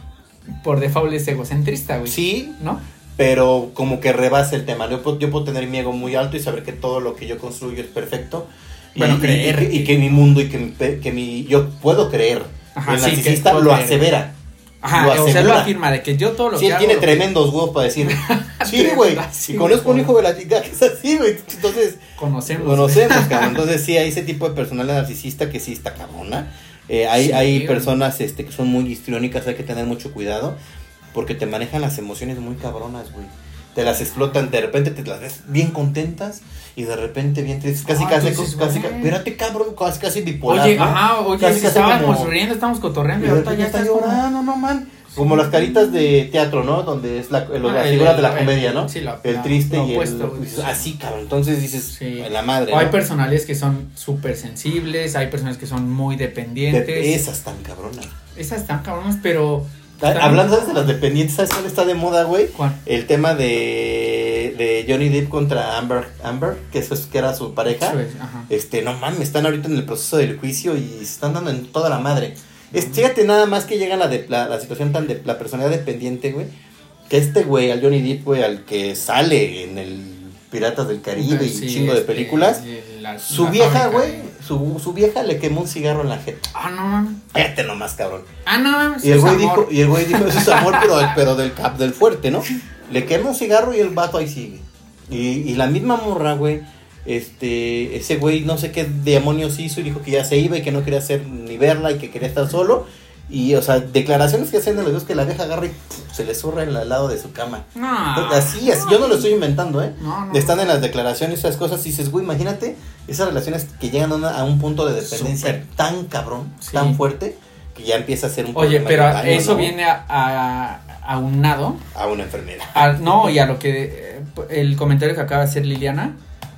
por default es egocentrista, güey. sí, ¿No? pero como que rebasa el tema. Yo puedo, yo puedo tener mi ego muy alto y saber que todo lo que yo construyo es perfecto. Y, Bueno, y- creer y, que- y que- que mi mundo y que mi, que mi yo puedo creer. Ajá, el narcisista lo creer. asevera. Ajá, Lo o sea, lo afirma de que yo todo lo Sí, que él tiene tremendos huevos para decir. sí, güey. y conozco un hijo de la chica que es así, güey. Entonces, Conocemos. conocemos, cabrón. Entonces, sí, hay ese tipo de personalidad narcisista que sí está cabrona. Eh, hay Sí, hay personas este, que son muy histriónicas, hay que tener mucho cuidado. Porque te manejan las emociones muy cabronas, güey. Te las explotan, de repente te las ves bien contentas y de repente bien tristes. Casi, Ah, casi, dices, casi, güey. espérate, cabrón, casi, casi bipolar. Oye, ¿no? ajá, oye, Casi, si casi estábamos como- riendo, estamos cotorreando y ahorita ya está llorando, no man. Como las caritas de teatro, ¿no? Donde es la, lo- Ah, las el- figuras de la el- comedia, ¿no? sí, la- el la- triste lo y opuesto, el. dices, Así, cabrón. Entonces dices, Sí. la madre. O hay ¿no? personalidades que son súper sensibles, hay personas que son muy dependientes. De- esas tan cabronas. Esas están cabronas, pero. Ah, Hablando ¿sabes, de las dependientes, ¿sabes cuál está de moda, güey? ¿Cuál? El tema de, de Johnny Depp contra Amber, Amber que, eso es, que era su pareja. Este, no mames, están ahorita en el proceso del juicio y se están dando en toda la madre. Es, fíjate nada más que llega la, de, la, la situación tan de la personalidad dependiente, güey. Que este güey, al Johnny Depp, güey, al que sale en el Piratas del Caribe y un chingo de este, películas. la- Su vieja, güey, su, su vieja le quemó un cigarro en la jeta. Ah, no, no. Fíjate nomás, cabrón. Ah, no, Y el güey dijo, y el güey dijo, eso es amor, pero, pero del cap, del fuerte, ¿no? Le quema un cigarro y el vato ahí sigue. Y, y la misma morra, güey, este, ese güey no sé qué demonios hizo y dijo que ya se iba y que no quería hacer ni verla y que quería estar solo. Y, o sea, declaraciones que hacen de los dos que la vieja agarra y pff, se le zurra en el lado de su cama. No. Así, así, yo no lo estoy inventando, ¿eh? No, no. Están en las declaraciones esas cosas y dices, güey, imagínate esas relaciones que llegan a, una- a un punto de dependencia Súper. tan cabrón, Sí. tan fuerte, que ya empieza a ser un Oye, pero daño, eso viene a, a, aunado. a una enfermedad. a- no, y a lo que. eh, el comentario que acaba de hacer Liliana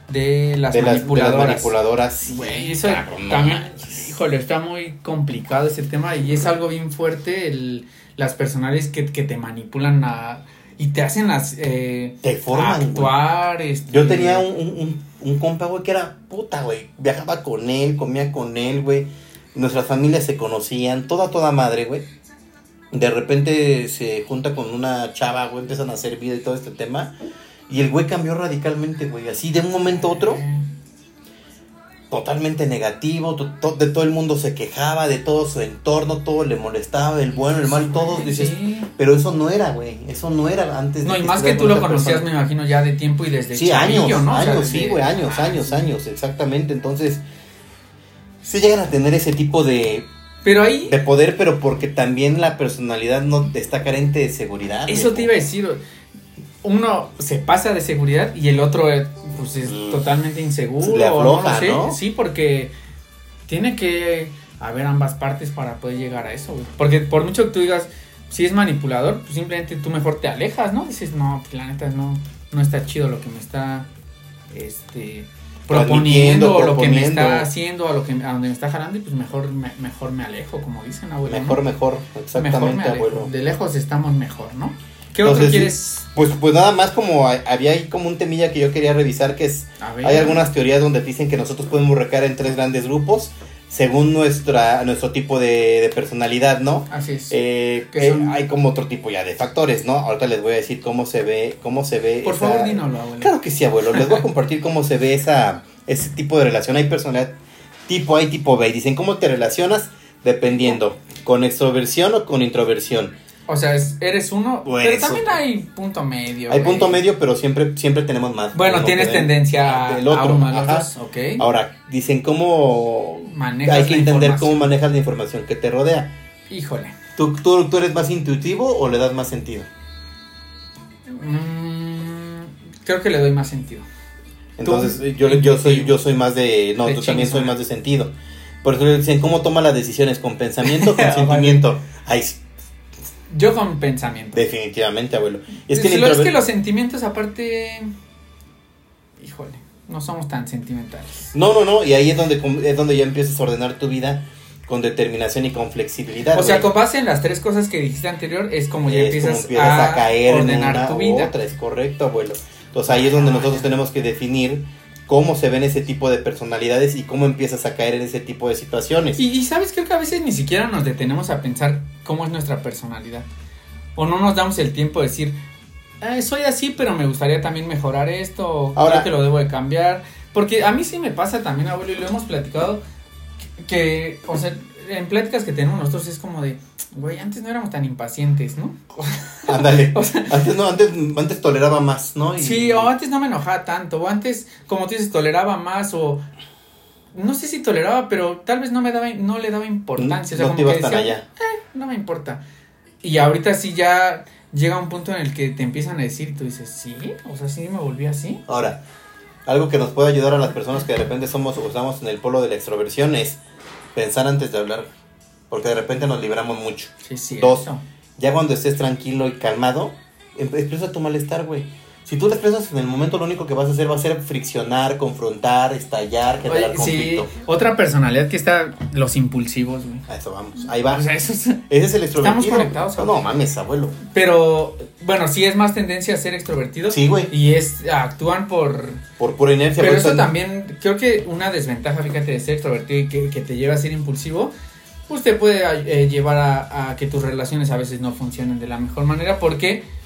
de las de, las, de las manipuladoras. manipuladoras, Güey, eso también. Híjole, está muy complicado ese tema y es algo bien fuerte el, las personales que, que te manipulan a, y te hacen las, eh, Te forman, actuar. este, Yo tenía un, un, un, un compa, güey, que era puta, güey. Viajaba con él, comía con él, güey. Nuestras familias se conocían, toda, toda madre, güey. De repente se junta con una chava, güey, empiezan a hacer vida y todo este tema. Y el güey cambió radicalmente, güey. Así de un momento a otro, Eh, totalmente negativo. to- to- de todo el mundo se quejaba, de todo su entorno, todo le molestaba, el bueno, el mal, todos. Dices, sí. pero eso no era, güey. Eso no era antes de No, y más que tú lo conocías, persona. me imagino, ya de tiempo y desde Sí, años, ¿no? O sea, años, sí, güey, años, Ah, años, sí. años, exactamente. Entonces, sí llegan a tener ese tipo de, Pero ahí, de poder, pero porque también la personalidad no está carente de seguridad. eso te iba a decir. Uno se pasa de seguridad y el otro eh, pues es Mm. totalmente inseguro. Le o no sé. ¿no? Sí, porque tiene que haber ambas partes para poder llegar a eso, güey. Porque por mucho que tú digas, si es manipulador, pues simplemente tú mejor te alejas, ¿no? Dices, no, pues la neta no, no está chido lo que me está este proponiendo o lo que me está haciendo, a lo que a donde me está jalando y pues mejor me, mejor me alejo, como dicen abuelo. ¿no? Mejor, mejor, Mejor me exactamente, alejo. abuelo. De lejos estamos mejor, ¿no? ¿Qué otro Entonces, quieres? Pues, pues nada más como hay- había ahí como un temilla que yo quería revisar que es. Hay algunas teorías donde dicen que nosotros podemos recaer en tres grandes grupos según nuestra nuestro tipo de, de personalidad, ¿no? Así es. Eh, Que eh, hay como otro tipo ya de factores, ¿no? Ahorita les voy a decir cómo se ve, cómo se ve. Por esa- favor, dínoslo, abuelo. Claro que sí, abuelo. Les voy a compartir cómo se ve esa ese tipo de relación. Hay personalidad tipo A y tipo B. Dicen cómo te relacionas dependiendo con extroversión o con introversión. O sea, es- eres uno, Pues, pero también otro. hay punto medio. Hay güey. punto medio, pero siempre siempre tenemos más. Bueno, tienes tendencia a, del a otro. uno los dos. Ahora, dicen cómo Manejas hay que entender cómo manejas la información que te rodea. Híjole. ¿Tú, tú, tú eres más intuitivo o le das más sentido? Mm, creo que le doy más sentido. Entonces, yo, yo soy yo soy más de... No, De tú también soy más de sentido. Por eso dicen, ¿cómo toma las decisiones? ¿Con pensamiento o con Vale. sentimiento? Ay, Yo con pensamiento. definitivamente, abuelo. Es que, lo- es que los sentimientos aparte... Híjole, no somos tan sentimentales. No, no, no, y ahí es donde, es donde ya empiezas a ordenar tu vida con determinación y con flexibilidad. O sea, con base en las tres cosas que dijiste anterior, es como ya empiezas, como empiezas a, caer en ordenar una tu vida. otra, es correcto, abuelo. Entonces ahí es donde Ah, nosotros ya. tenemos que definir cómo se ven ese tipo de personalidades y cómo empiezas a caer en ese tipo de situaciones. Y, y sabes, creo que a veces ni siquiera nos detenemos a pensar cómo es nuestra personalidad. O no nos damos el tiempo de decir, "Eh, soy así, pero me gustaría también mejorar esto, o Ahora- creo que lo debo de cambiar. Porque a mí sí me pasa también, abuelo, y lo hemos platicado, que, que, o sea, en pláticas que tenemos nosotros es como de, güey, antes no éramos tan impacientes, ¿no? Ándale. O sea, Antes no, antes, antes toleraba más, ¿no? Y- Sí, o antes no me enojaba tanto, o antes, como tú dices, toleraba más, o no sé si toleraba, pero tal vez no me daba, no le daba importancia. o sea, no como te ibas que decía, allá. no me importa. Y ahorita sí ya llega un punto en el que te empiezan a decir y tú dices, sí, o sea, sí me volví así. Ahora, algo que nos puede ayudar a las personas que de repente somos o estamos en el polo de la extroversión es pensar antes de hablar. Porque de repente nos libramos mucho. Sí, sí. Dos. Ya cuando estés tranquilo y calmado, em- expresa tu malestar, güey. Si tú lo expresas en el momento, lo único que vas a hacer va a ser friccionar, confrontar, estallar, generar sí, conflicto. otra personalidad que está, los impulsivos, güey. A eso vamos. Ahí va. O sea, eso es- Ese es el extrovertido. Estamos conectados, No, no mames, abuelo. Pero, bueno, sí es más tendencia a ser extrovertido. Sí, güey. Y es, actúan por, Por pura inercia. Pero eso también, creo que una desventaja, fíjate, de ser extrovertido y que, que te lleva a ser impulsivo, te puede eh, llevar a, a que tus relaciones a veces no funcionen de la mejor manera porque...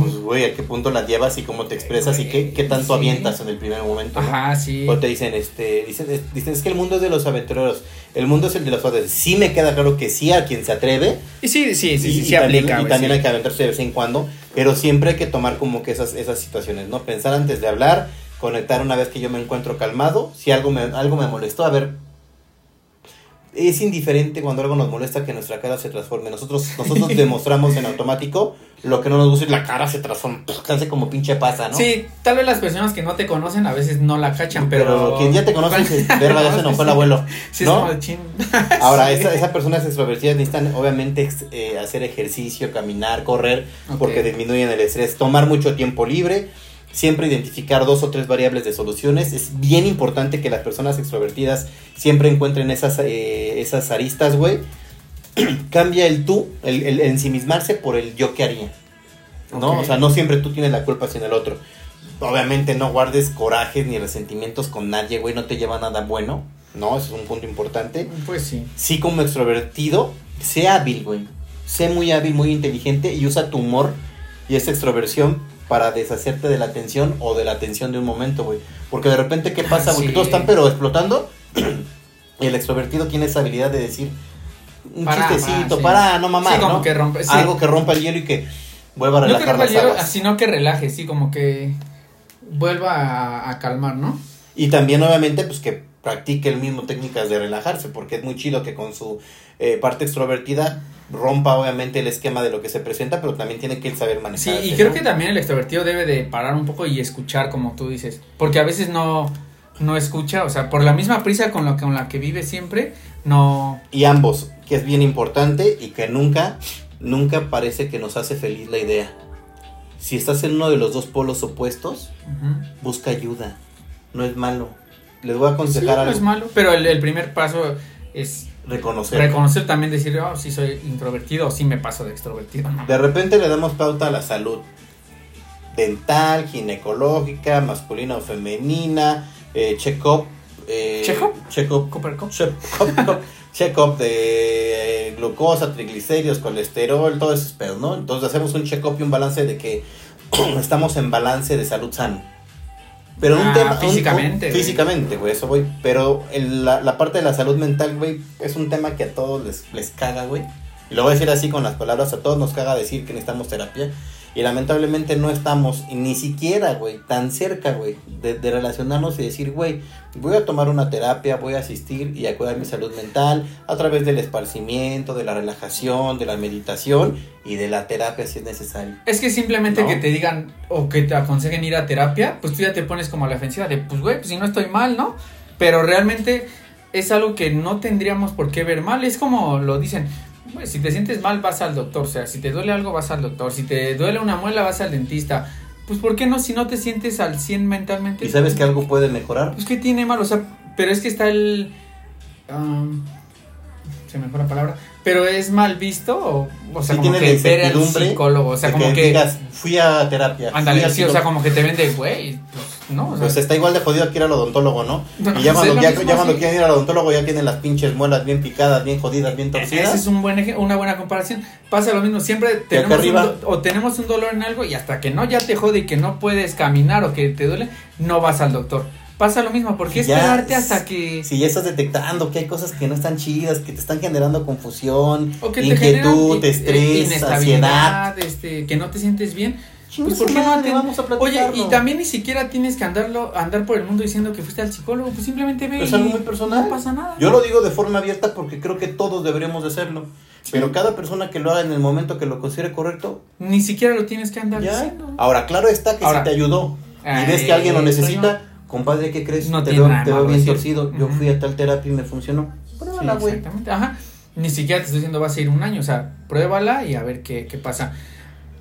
Pues, güey, ¿a qué punto la llevas y cómo te expresas y qué, qué tanto Sí. avientas en el primer momento? ¿no? Ajá, sí. O te dicen, este, dicen, dicen, es que el mundo es de los aventureros, el mundo es el de los padres. Sí me queda claro que sí a quien se atreve, Y sí, sí, sí, y, sí, y sí también, aplica, y también sí. hay que aventarse de vez en cuando, pero siempre hay que tomar como que esas, esas situaciones, ¿no? Pensar antes de hablar, conectar una vez que yo me encuentro calmado, si algo me, algo me molestó, a ver, es indiferente cuando algo nos molesta que nuestra cara se transforme. Nosotros, nosotros demostramos en automático lo que no nos gusta y la cara se transforma, casi como pinche pasa, ¿no? Sí, tal vez las personas que no te conocen a veces no la cachan, pero... pero, quien ya te conoce dice, verga, ya se nos fue el abuelo. Sí, ¿no? Ahora, Sí. esa, esa personas extrovertidas necesitan obviamente eh, hacer ejercicio, caminar, correr, porque disminuyen el estrés, tomar mucho tiempo libre, siempre identificar dos o tres variables de soluciones. Es bien importante que las personas extrovertidas siempre encuentren esas, eh, esas aristas, güey. Cambia el tú, el, el ensimismarse por el yo que haría. ¿No? Ok. O sea, no siempre tú tienes la culpa sino el otro. Obviamente no guardes corajes ni resentimientos con nadie, güey, no te lleva a nada bueno. No, eso es un punto importante Pues sí. sí como extrovertido, sé hábil, güey. Sé muy hábil, muy inteligente y usa tu humor y esa extroversión para deshacerte de la tensión o de la tensión de un momento, güey. Porque de repente, ¿qué pasa, güey? Sí. Que todos están pero explotando y el extrovertido tiene esa habilidad de decir un Para, chistecito, para, para, sí. no mamar, Sí, como ¿no? que rompe- sí. Algo que rompa el hielo y que vuelva a No que relajar rompa las el hielo, aguas. sino que relaje, sí, como que vuelva a, a calmar, ¿no? Y también, obviamente, pues que practique el mismo técnicas de relajarse, porque es muy chido que con su eh, parte extrovertida rompa obviamente el esquema de lo que se presenta, pero también tiene que saber Sí, manejar. y creo que también el extrovertido debe de parar un poco y escuchar, como tú dices. Porque a veces no, no escucha, o sea, por la misma prisa con, lo, con la que vive siempre, no... Y ambos, que es bien importante y que nunca, nunca parece que nos hace feliz la idea. Si estás en uno de los dos polos opuestos, Ujú. busca ayuda. No es malo. Les voy a Sí, aconsejar no algo. es malo, pero el, el primer paso es Reconocer. reconocer también, decir, oh, sí soy introvertido o sí me paso de extrovertido. De repente le damos pauta a la salud dental, ginecológica, masculina o femenina, eh, check-up. eh, ¿Check-up? Check-up. De eh, glucosa, triglicéridos, colesterol, todos esos pedos, ¿no? Entonces hacemos un check-up y un balance de que estamos en balance de salud sano. Pero un Ah, tema. un- un- físicamente, físicamente, güey, eso, güey. Pero el- la, la parte de la salud mental, güey, es un tema que a todos les, les caga, güey. Y lo voy a decir así con las palabras: a todos nos caga decir que necesitamos terapia. Y lamentablemente no estamos ni siquiera, güey, tan cerca, güey, de, de relacionarnos y decir, güey, voy a tomar una terapia, voy a asistir y a cuidar mi salud mental a través del esparcimiento, de la relajación, de la meditación y de la terapia si es necesario. Es que simplemente ¿No? que te digan o que te aconsejen ir a terapia, pues tú ya te pones como a la ofensiva de, pues güey, pues si no estoy mal, ¿no? Pero realmente es algo que no tendríamos por qué ver mal. Es como lo dicen, si te sientes mal vas al doctor, o sea, si te duele algo vas al doctor, si te duele una muela vas al dentista. Pues ¿por qué no si no te sientes al 100 mentalmente? ¿Y sabes que algo puede mejorar? Pues que tiene mal, o sea, pero es que está el... am, se me fue la palabra. Pero es mal visto, o, o sea, Sí como que ver al psicólogo, o sea, como que... digas, fui a terapia. Ándale, sí, o sea, como que te vende, güey, pues, ¿no? O sea, Pues está igual de jodido que ir al odontólogo, ¿no? Y ya cuando, ya, mismo, ya cuando sí. quieren ir al odontólogo ya tienen las pinches muelas bien picadas, bien jodidas, bien torcidas. es un buen una buena comparación. Pasa lo mismo, siempre tenemos un, arriba. do- o tenemos un dolor en algo y hasta que no ya te jode y que no puedes caminar o que te duele, no vas al doctor. Pasa lo mismo, ¿por qué Ya, esperarte hasta que... Si ya estás detectando que hay cosas que no están chidas, que te están generando confusión, O que te inquietud, generan i- estrés, ansiedad. este, que no te sientes bien. Pues ¿por qué no aten- vamos a Oye, y también ni siquiera tienes que andarlo, andar por el mundo diciendo que fuiste al psicólogo, pues simplemente ve. Es algo muy personal. No pasa nada. Yo ¿no? lo digo de forma abierta porque creo que todos deberíamos de hacerlo. Pero cada persona que lo haga en el momento que lo considere correcto, Ni siquiera lo tienes que andar ya. diciendo. Ahora, claro está que Ahora. si te ayudó y ves que alguien lo necesita, compadre, ¿qué crees? No te tiene veo, nada te veo bien decir. torcido. Yo fui a tal terapia y me funcionó. Pruébala, güey. exactamente. Ajá. Ni siquiera te estoy diciendo vas a ir un año, o sea, pruébala y a ver qué, qué pasa.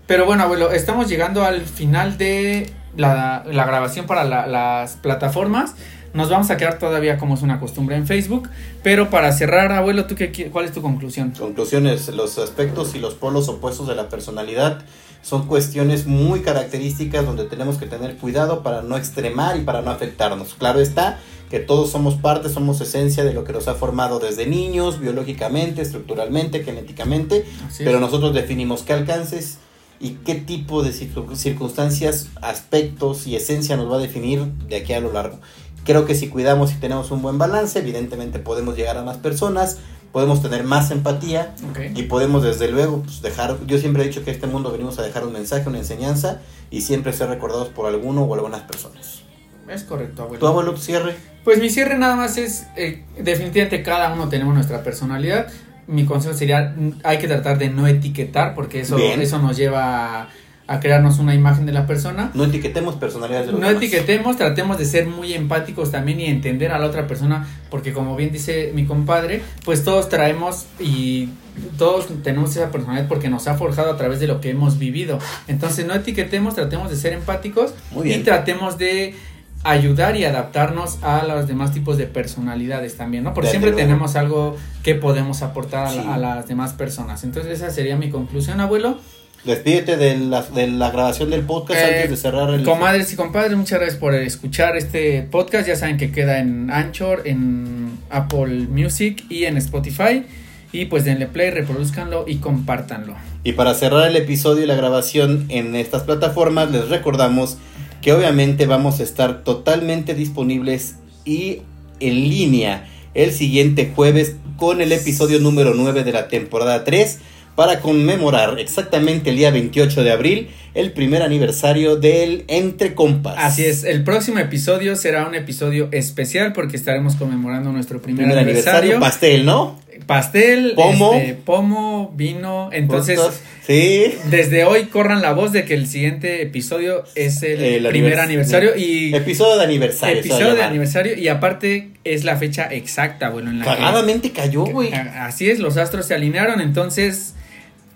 Pero bueno, abuelo, estamos llegando al final de la, la grabación para la- las plataformas. Nos vamos a quedar todavía como es una costumbre en Facebook. Pero para cerrar, abuelo, ¿tú qué, ¿cuál es tu conclusión? Conclusiones, los aspectos y los polos opuestos de la personalidad son cuestiones muy características donde tenemos que tener cuidado para no extremar y para no afectarnos. Claro está que todos somos parte, somos esencia de lo que nos ha formado desde niños, biológicamente, estructuralmente, genéticamente, Así pero es. nosotros definimos qué alcances y qué tipo de circun- circunstancias, aspectos y esencia nos va a definir de aquí a lo largo. Creo que si cuidamos y tenemos un buen balance, evidentemente podemos llegar a más personas, podemos tener más empatía y podemos desde luego pues, dejar, yo siempre he dicho que a este mundo venimos a dejar un mensaje, una enseñanza y siempre ser recordados por alguno o algunas personas. Es correcto, abuelo. ¿Tu abuelo tu cierre? Pues mi cierre nada más es, eh, definitivamente cada uno tenemos nuestra personalidad. Mi consejo sería, hay que tratar de no etiquetar porque eso, Bien. eso nos lleva a, a crearnos una imagen de la persona. No etiquetemos personalidades de los No demás. etiquetemos, tratemos de ser muy empáticos también y entender a la otra persona, porque como bien dice mi compadre, pues todos traemos y todos tenemos esa personalidad porque nos ha forjado a través de lo que hemos vivido. Entonces no etiquetemos, tratemos de ser empáticos Muy bien. y tratemos de ayudar y adaptarnos a los demás tipos de personalidades también, ¿no? Porque Desde siempre luego. tenemos algo que podemos aportar a, la- a las demás personas. Entonces esa sería mi conclusión, abuelo. Despídete de la, de la grabación del podcast Eh, antes de cerrar el... Comadres y compadres, muchas gracias por escuchar este podcast. Ya saben que queda en Anchor, en Apple Music y en Spotify. Y pues denle play, reproduzcanlo y compártanlo. Y para cerrar el episodio y la grabación en estas plataformas, les recordamos que obviamente vamos a estar totalmente disponibles y en línea el siguiente jueves con el episodio número 9 de la temporada 3 para conmemorar exactamente el día 28 de abril el primer aniversario del Entre Compas. Así es, el próximo episodio será un episodio especial porque estaremos conmemorando nuestro primer, Primer aniversario, aniversario. pastel, ¿no? Pastel, Pomo. este, pomo, vino. Entonces, sí. desde hoy corran la voz de que el siguiente episodio es el, El primer anivers- aniversario y Episodio de aniversario. episodio de aniversario y aparte es la fecha exacta, bueno, en la que- Cagadamente cayó, güey. Así es, los astros se alinearon, entonces,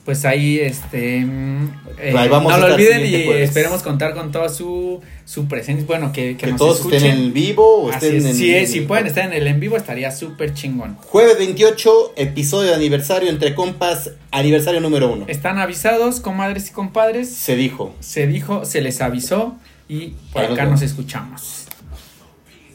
pues ahí, este, mm, eh, Ahí vamos no lo olviden y jueves. esperemos contar con toda su, su presencia, bueno, que, que Que nos todos escuchen. estén en vivo o estén es, en. si, en- si pueden estar en el en vivo estaría súper chingón. Jueves 28, episodio de aniversario entre compas, aniversario número uno. Están avisados, comadres y compadres, Se dijo. se dijo, se les avisó y por acá nos escuchamos.